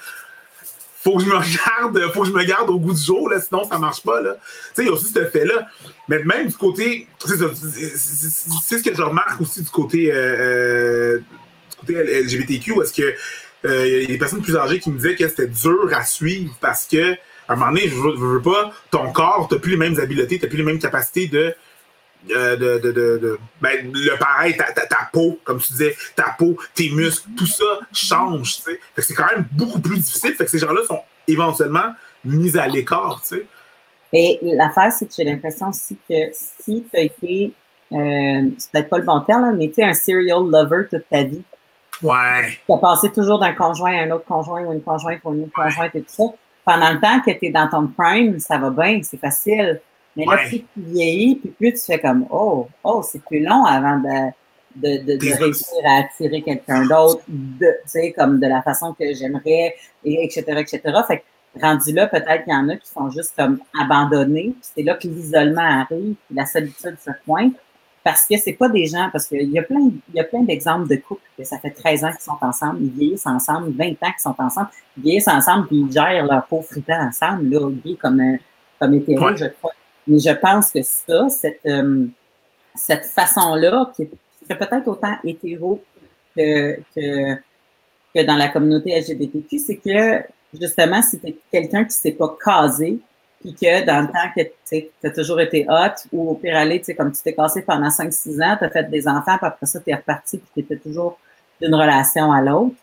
faut que je me regarde, faut que je me garde au goût du jour, là, sinon ça marche pas. Tu sais, il y a aussi cet effet-là. Mais même du côté, c'est ce que je remarque aussi du côté, euh, euh LGBTQ, est-ce que euh, y a des personnes plus âgées qui me disaient que c'était dur à suivre parce que, à un moment donné, je veux, je veux pas, ton corps, t'as plus les mêmes habiletés, t'as plus les mêmes capacités de euh, de, de, de, ben, le pareil, ta, ta, peau, comme tu disais, ta peau, tes muscles, tout ça change, c'est quand même beaucoup plus difficile. Fait que ces gens-là sont éventuellement mis à l'écart.
Et l'affaire, c'est que j'ai l'impression aussi que si tu as été, euh, c'est peut-être pas le bon terme, mais tu es un serial lover toute ta vie.
Ouais.
Tu as passé toujours d'un conjoint à un autre conjoint ou une conjointe ou une autre conjointe et tout ça. Pendant le temps que tu es dans ton prime, ça va bien, c'est facile. Mais là, plus tu vieillis, puis plus tu fais comme Oh, oh, c'est plus long avant de, de, de, réussir à attirer quelqu'un d'autre, tu sais, comme de la façon que j'aimerais, et etc., etc. Fait que rendu là, peut-être qu'il y en a qui sont juste comme abandonnés. C'est là que l'isolement arrive, puis la solitude se pointe. Parce que c'est pas des gens, parce qu'il y a plein, il y a plein d'exemples de couples que ça fait 13 ans qu'ils sont ensemble, ils vieillissent ensemble, 20 ans qu'ils sont ensemble, ils vieillissent ensemble, puis ils gèrent leur peau fritant ensemble, là, comme, comme hétéro, je crois. Mais je pense que ça, cette, euh, cette façon-là, qui est peut-être autant hétéro que, que, que, dans la communauté LGBTQ, c'est que justement, si tu quelqu'un qui s'est pas casé, puis que dans le temps que tu as toujours été hot, ou au pire aller, comme tu t'es cassé pendant 5-6 ans, tu as fait des enfants, puis après ça, tu es reparti, puis tu étais toujours d'une relation à l'autre.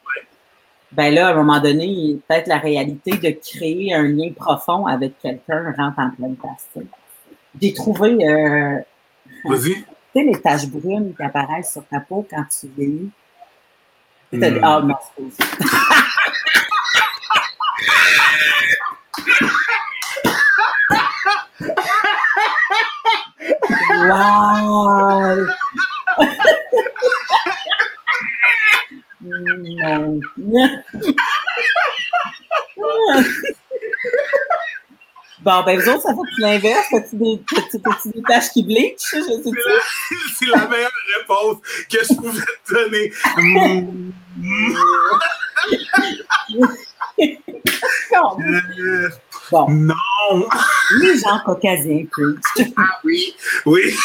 Ben là, à un moment donné, peut-être la réalité de créer un lien profond avec quelqu'un rentre en pleine place. J'ai trouvé euh,
Vas-y.
Tu sais, les taches brunes qui apparaissent sur ta peau quand tu vieillis.
Hmm.
Ah, non, wow! non. Bon, ben, vous autres, ça fait l'inverse. Fais-tu des, des taches qui bleachent? Je sais pas.
C'est la meilleure réponse que je pouvais te donner. Euh,
bon.
Non!
Les gens caucasiens preach.
Ah oui, oui.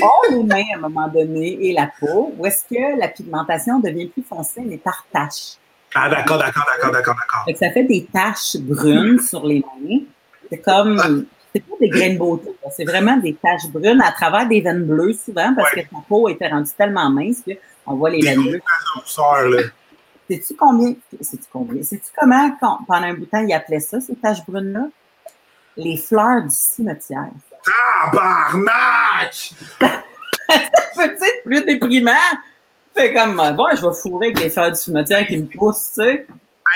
ont les mains à un moment donné et la peau, où est-ce que la pigmentation devient plus foncée, mais par taches.
Ah, d'accord, d'accord, d'accord, d'accord, d'accord.
Ça fait des taches brunes sur les mains. C'est comme, c'est pas des graines de beauté, c'est vraiment des taches brunes à travers des veines bleues souvent parce
Ouais.
que ta peau était rendue tellement mince qu'on voit les
Des
veines bleues. Sais-tu combien, sais-tu combien, sais-tu comment, quand- pendant un bout de temps, ils appelaient ça, ces taches brunes-là? Les fleurs du cimetière.
Tabarnak!
Peut-être plus déprimant. Fait comme, bon, je vais fourrer avec les fleurs du cimetière qui me poussent, tu sais.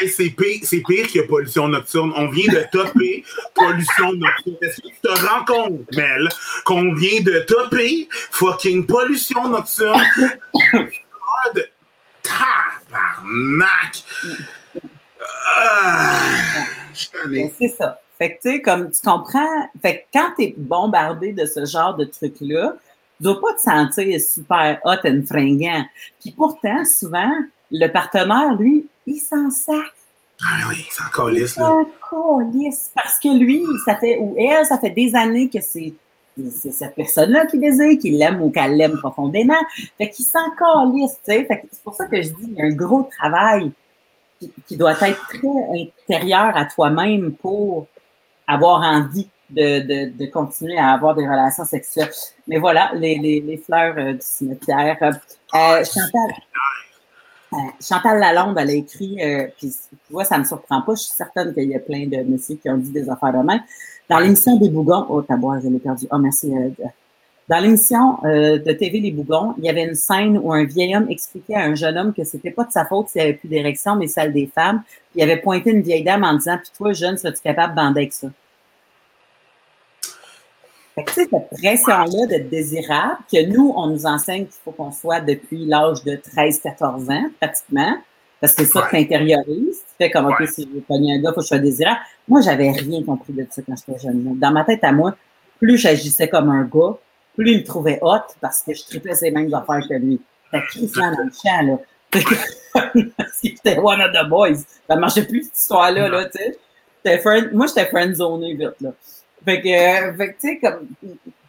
Hey, c'est pire, pire que pollution nocturne. On vient de topper pollution nocturne. Est-ce que tu te rends compte, Mel, qu'on vient de topper fucking pollution nocturne? Tabarnak! Ah.
Ben, c'est ça. Fait que, tu sais, comme tu comprends, fait que quand t'es bombardé de ce genre de trucs-là, tu dois pas te sentir super hot and fringant. Puis pourtant, souvent, le partenaire, lui, il s'en sac.
Ah oui, c'est encore lisse, là.
s'en calisse. Parce que lui, ça fait, ou elle, ça fait des années que c'est c'est cette personne-là qui désire, qu'il l'aime ou qu'elle l'aime profondément. Fait qu'il s'en calisse, tu sais. Fait que c'est pour ça que je dis, il y a un gros travail qui, qui doit être très intérieur à toi-même pour avoir envie de, de, de continuer à avoir des relations sexuelles. Mais voilà, les, les, les fleurs euh, du cimetière. Euh, euh, Chantal, euh, Chantal Lalonde, elle a écrit, euh, puis tu vois, ça me surprend pas, je suis certaine qu'il y a plein de messieurs qui ont dit des affaires de même. Dans l'émission des Bougons, oh, tabois, je l'ai perdu. Oh, merci. euh, dans l'émission euh, de TV Les Bougons, il y avait une scène où un vieil homme expliquait à un jeune homme que c'était pas de sa faute s'il n'y avait plus d'érection, mais celle des femmes. Puis il avait pointé une vieille dame en disant, puis toi, jeune, serais-tu capable de bander avec ça? Fait que, cette pression-là d'être désirable, que nous, on nous enseigne qu'il faut qu'on soit depuis l'âge de 13-14 ans, pratiquement, parce que c'est ça que
Ouais.
tu intériorises. Tu fais comme, OK,
Ouais.
si je veux pogner un gars, il faut que je sois désirable. Moi, j'avais rien compris de ça quand j'étais jeune. Dans ma tête à moi, plus j'agissais comme un gars, plus il me trouvait hot parce que je tripais ces mêmes affaires que lui. Fait crissement dans le champ, là. C'était one of the boys. Ça marchait plus, cette histoire-là, là, tu sais. J'étais friend- Moi, j'étais friendzoné vite, là. Fait que, euh, fait que, tu sais, comme,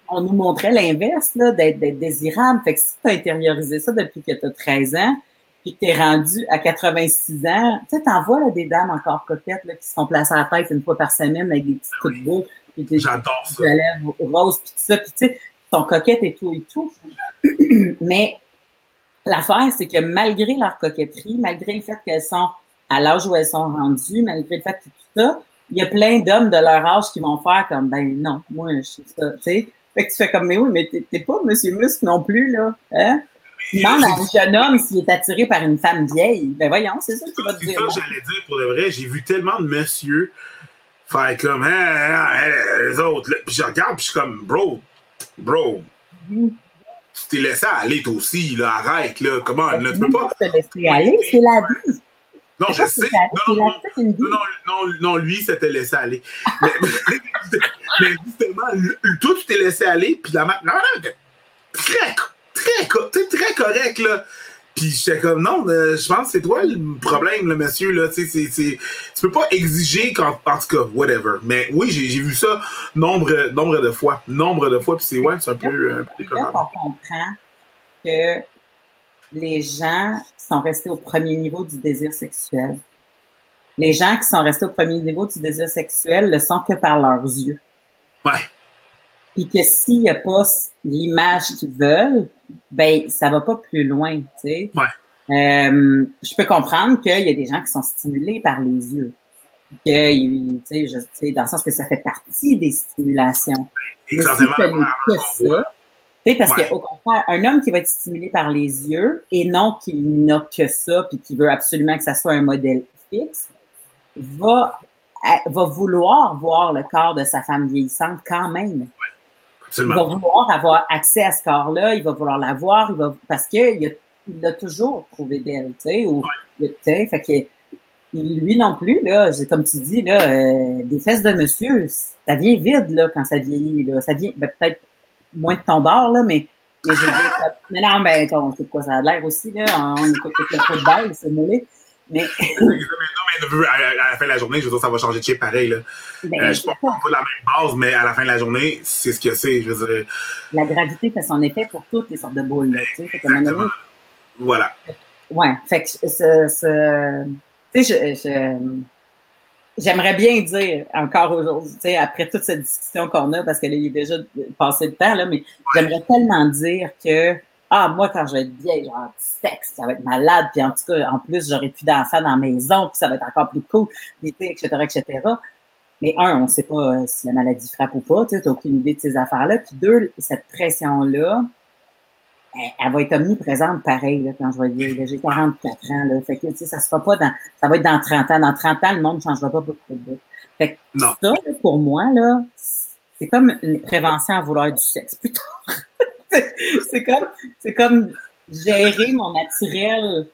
on nous montrait l'inverse, là, d'être désirable. Fait que si tu as intériorisé ça depuis que tu as 13 ans, puis que tu es rendu à 86 ans, tu sais, t'en vois, là, des dames encore coquettes, là, qui se font placer à la tête une fois par semaine avec des petits coups de boule, puis des
J'adore ça.
de lèvres roses, puis tout ça, puis tu sais, sont coquettes et tout et tout. Mais l'affaire, c'est que malgré leur coquetterie, malgré le fait qu'elles sont à l'âge où elles sont rendues, malgré le fait que tout ça, il y a plein d'hommes de leur âge qui vont faire comme, ben non, moi, je suis ça, tu sais. Fait que tu fais comme, mais oui, mais t'es pas Monsieur Muscle non plus, là. Hein? Tu demandes à un jeune homme s'il est attiré par une femme vieille. Ben voyons, c'est ça que tu vas te
C'est
dire.
ça que j'allais dire pour de vrai. J'ai vu tellement de monsieur faire comme, hein, hein, hein, les autres. là. Puis je regarde, puis je suis comme, bro, bro,
Mhm.
tu t'es laissé aller toi aussi, là, arrête, là, comment, là, tu peux pas.
te laisser aller, c'est la vie.
Non, je sais. Non, non, non. Non, non, lui, t'a laissé aller. Mais, mais justement, le- toi, tu t'es laissé aller, puis la ma- la madame était très, très, très correcte, là. Puis j'étais comme, non, euh, je pense que c'est toi le problème, le monsieur, là. Tu sais, tu peux pas exiger quand, en tout cas, whatever. Mais oui, j'ai vu ça nombre, nombre de fois. Nombre de fois, puis c'est, ouais, c'est un peu, un peu
on comprend que les gens sont restés au premier niveau du désir sexuel. Les gens qui sont restés au premier niveau du désir sexuel le sont que par leurs yeux.
Ouais.
Puis que s'il n'y a pas l'image qu'ils veulent, ben ça va pas plus loin, tu sais.
Ouais.
Euh, je peux comprendre qu'il y a des gens qui sont stimulés par les yeux. Que, tu sais, dans le sens que ça fait partie des stimulations.
Exactement.
Si ça, parce qu'au contraire, un homme qui va être stimulé par les yeux et non qui n'a que ça puis qui veut absolument que ça soit un modèle fixe, va, va vouloir voir le corps de sa femme vieillissante quand même. Il va vouloir avoir accès à ce corps-là, il va vouloir la voir, il va, parce qu'il a, il a toujours trouvé d'elle, tu sais, ou, tu sais, fait que, lui non plus, là, comme tu dis, là, euh, des fesses de monsieur, ça vient vide, là, quand ça vieillit, là. Ça vient, ben, peut-être moins de ton bord, là, mais, mais, je mais non, ben, on sait quoi ça a l'air aussi, là. On, écoute le football, c'est moulé. Mais...
non, mais à, la fin de la journée, je veux dire, ça va changer de chip pareil. Là. Ben, euh, je ne pas la même base, mais à la fin de la journée, c'est ce que c'est. Je veux dire.
La gravité fait son effet pour toutes les sortes de boules. Là, tu sais.
Voilà.
Ouais, fait que ce, ce, tu sais, je, j'aimerais bien dire encore aujourd'hui, après toute cette discussion qu'on a, parce qu'il est déjà passé le temps, là, mais j'aimerais tellement dire que ah, moi, quand je vais être vieille, genre, sexe, ça va être malade, puis en tout cas, en plus, j'aurai plus d'enfants dans la maison, puis ça va être encore plus cool, etc., etc. Mais un, on ne sait pas euh, si la maladie frappe ou pas, tu n'as aucune idée de ces affaires-là. Puis deux, cette pression-là, elle, va être omniprésente pareil là, quand je vais vieillir. J'ai 44 ans. Là, fait que, tu sais, ça sera pas dans. Ça va être dans 30 ans. Dans 30 ans, le monde ne changera pas beaucoup de Fait que non. ça, pour moi, là, c'est comme une prévention à vouloir du sexe plutôt. c'est comme, c'est comme gérer mon naturel,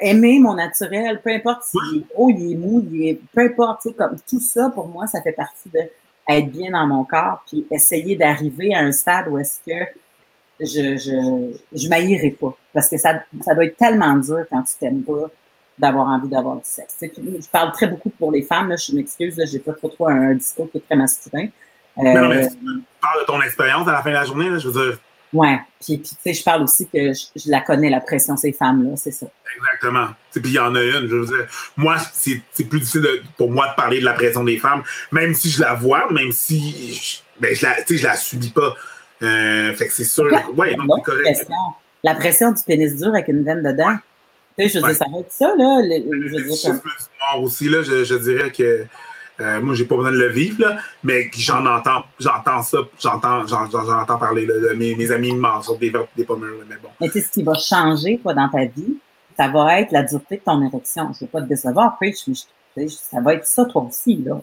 aimer mon naturel, peu importe si est haut, il est mou, il est, peu importe, comme tout ça, pour moi, ça fait partie de être bien dans mon corps, puis essayer d'arriver à un stade où est-ce que je, je, je m'haïrai pas. Parce que ça, ça doit être tellement dur quand tu t'aimes pas d'avoir envie d'avoir du sexe. Je parle très beaucoup pour les femmes, là, je m'excuse, j'ai pas trop trop un, discours qui est très masculin.
Euh, non, mais tu parles de ton expérience à la fin de la journée, là, je veux dire,
Ouais. Puis, puis tu sais, je parle aussi que je, la connais, la pression, ces femmes-là, c'est ça.
Exactement. Puis il y en a une, je veux dire. Moi, c'est plus difficile pour moi de parler de la pression des femmes, même si je la vois, même si je, ben, je la, je la subis pas. Euh, fait que c'est sûr. Ouais, non, c'est correct.
Pression. La pression du pénis dur avec une veine dedans. Tu sais, je veux dire, ça va être ça, là. Le, je veux dire,
aussi, là, je, je dirais que euh, moi, j'ai pas besoin de le vivre, là, mais j'en entends, j'entends ça, j'entends, j'entends parler. de mes, mes, amis me mangent des, des pommes, mais bon.
Mais tu sais, ce qui va changer, dans ta vie, ça va être la dureté de ton érection. Je ne veux pas te décevoir, Preach, mais ça va être ça, toi aussi, là.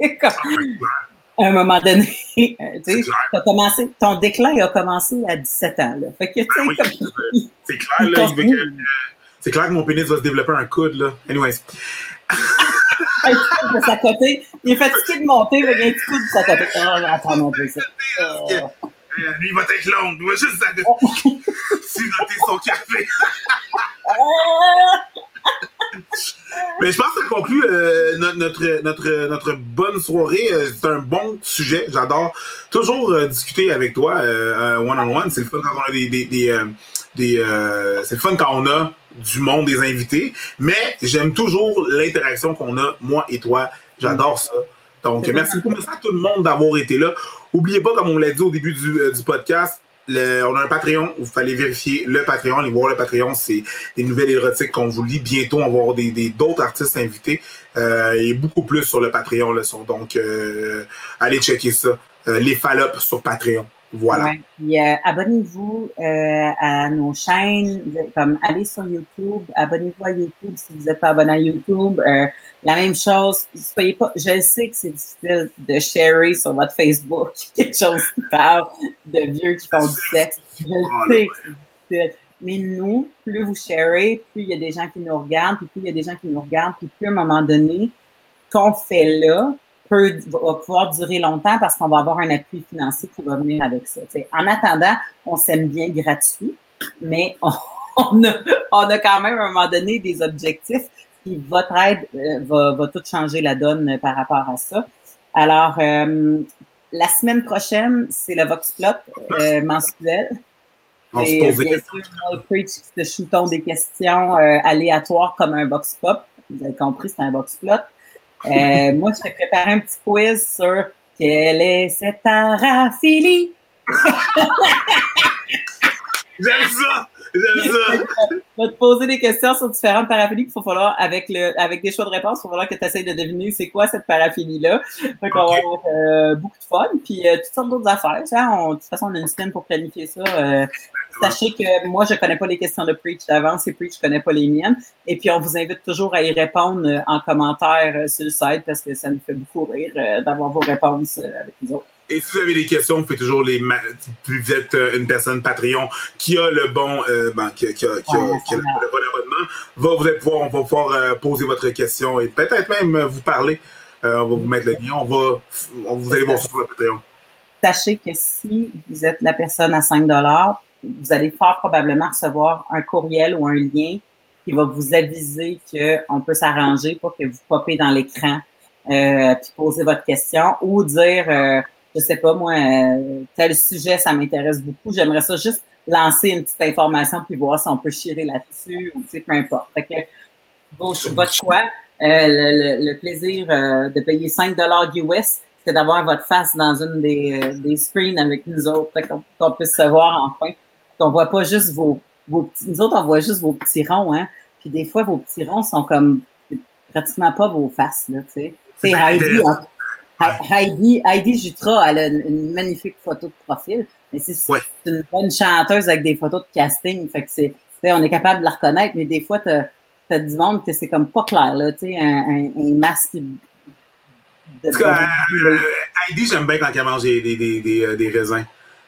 à un moment donné, euh, tu sais, as commencé, ton déclin a commencé à 17 ans, là. Fait que, tu sais,
ah comme... C'est clair, là, c'est clair que mon pénis va se développer un coude, là. Anyways.
de sa côté. Il est fatigué de monter, mais il y a un petit coup de sa côté. Oh, attends, mon Dieu, ça.
Lui, il va être long. Il va juste siroter son café. Mais je pense que ça conclut euh, notre, notre, notre bonne soirée. Euh, c'est un bon sujet. J'adore toujours euh, discuter avec toi one-on-one. C'est le fun quand on a des, des, des, des c'est le fun quand on a du monde des invités, mais j'aime toujours l'interaction qu'on a, moi et toi. J'adore ça. Donc, merci beaucoup à tout le monde d'avoir été là. N'oubliez pas, comme on l'a dit au début du, euh, podcast, on a un Patreon, vous fallait vérifier le Patreon, aller voir le Patreon, c'est des nouvelles érotiques qu'on vous lit. Bientôt, on va avoir des, d'autres artistes invités euh, et beaucoup plus sur le Patreon le sont. Donc, euh, allez checker ça. les fallops sur Patreon. Voilà.
Euh, abonnez-vous euh, à nos chaînes, comme allez sur YouTube, abonnez-vous à YouTube si vous n'êtes pas abonné à YouTube. La même chose, soyez pas. Je sais que c'est difficile de share sur votre Facebook quelque chose qui parle de vieux qui font du sexe. Je sais que c'est difficile. Mais nous, plus vous sharez, plus il y a des gens qui nous regardent, puis plus il y a des gens qui nous regardent, puis plus à un moment donné, qu'on fait là, va pouvoir durer longtemps parce qu'on va avoir un appui financier qui va venir avec ça. En attendant, on s'aime bien gratuit, mais on a, on a quand même à un moment donné des objectifs. Puis votre aide euh, va, va tout changer la donne par rapport à ça. Alors, euh, la semaine prochaine, c'est le Voxplot euh, mensuel.
On se
Et
des
bien sûr, nous, te shootons des questions euh, aléatoires comme un Vox Pop. Vous avez compris, c'est un Vox Plot. Euh, moi, je t'ai préparé un petit quiz sur quelle est cette paraphilie.
J'aime ça! Ça!
Je vais te poser des questions sur différentes paraphilies. Il faut falloir, avec, le, avec des choix de réponse, il va falloir que tu essaies de deviner c'est quoi cette paraphilie-là. Donc, on va avoir euh, beaucoup de fun. Puis, euh, toutes sortes d'autres affaires. Tu sais, on- de toute façon, on a une semaine pour planifier ça. Euh, sachez que moi, je connais pas les questions de Preach d'avance et Preach, je connais pas les miennes. Et puis, on vous invite toujours à y répondre euh, en commentaire euh, sur le site parce que ça nous fait beaucoup rire euh, d'avoir vos réponses avec nous autres.
Et si vous avez des questions, vous pouvez toujours les. Vous êtes euh, une personne Patreon qui a le bon, euh, ben, qui, a- qui a, qui a-
Ouais,
qui a
ça
le bon abonnement, va, vous allez pouvoir, on va pouvoir euh, poser votre question et peut-être même vous parler. Euh, on va vous mettre le lien. On va, on, vous allez voir sur le Patreon.
sachez que si vous êtes la personne à 5 vous allez fort probablement recevoir un courriel ou un lien qui va vous aviser qu'on peut s'arranger pour que vous popez dans l'écran euh, puis poser votre question ou dire, euh, je sais pas moi, euh, tel sujet, ça m'intéresse beaucoup, j'aimerais ça juste lancer une petite information puis voir si on peut chirer là-dessus ou tu sais, peu importe. Fait que vos- votre choix, euh, le, le- le plaisir euh, de payer 5 US, c'est d'avoir votre face dans une des, euh, des screens avec nous autres, qu'on qu'on puisse se voir enfin. Qu'on voit pas juste vos, vos petits, nous autres, on voit juste vos petits ronds, hein. Puis des fois, vos petits ronds sont comme pratiquement pas vos faces, là, tu sais. Sais, Heidi, hein, Heidi, Heidi Jutra, elle a une, une magnifique photo de profil, mais c'est
Ouais.
une bonne chanteuse avec des photos de casting, fait que c'est, tu sais, on est capable de la reconnaître, mais des fois, t'as, t'as du monde que c'est comme pas clair, là, tu sais, un, un, un masque de,
En tout cas, euh, Heidi, j'aime bien quand elle mange des, des, des, des, euh, raisins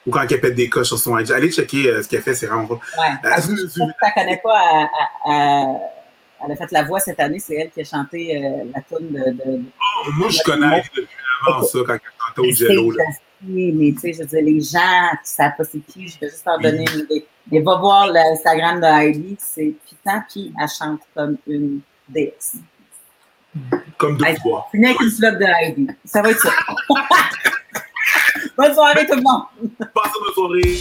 ou quand elle pète des coches sur son IG. Allez checker euh, ce qu'elle fait, c'est vraiment pas.
Ouais.
Euh, si-
tu ne connais pas, elle, a fait la voix cette année. C'est elle qui a chanté euh, la tune de. de,
Oh, moi, je connais depuis avant ça, quand chantait au Jello. là.
mais tu sais, je veux dire, les gens qui savent pas c'est qui, je vais juste leur donner une idée. Mais va voir l'Instagram de Heidi, c'est puis elle chante comme une déesse.
Comme deux fois.
Finis avec une slot de Heidi. Ça va être ça. Bonne soirée tout le monde!
Passe une bonne soirée.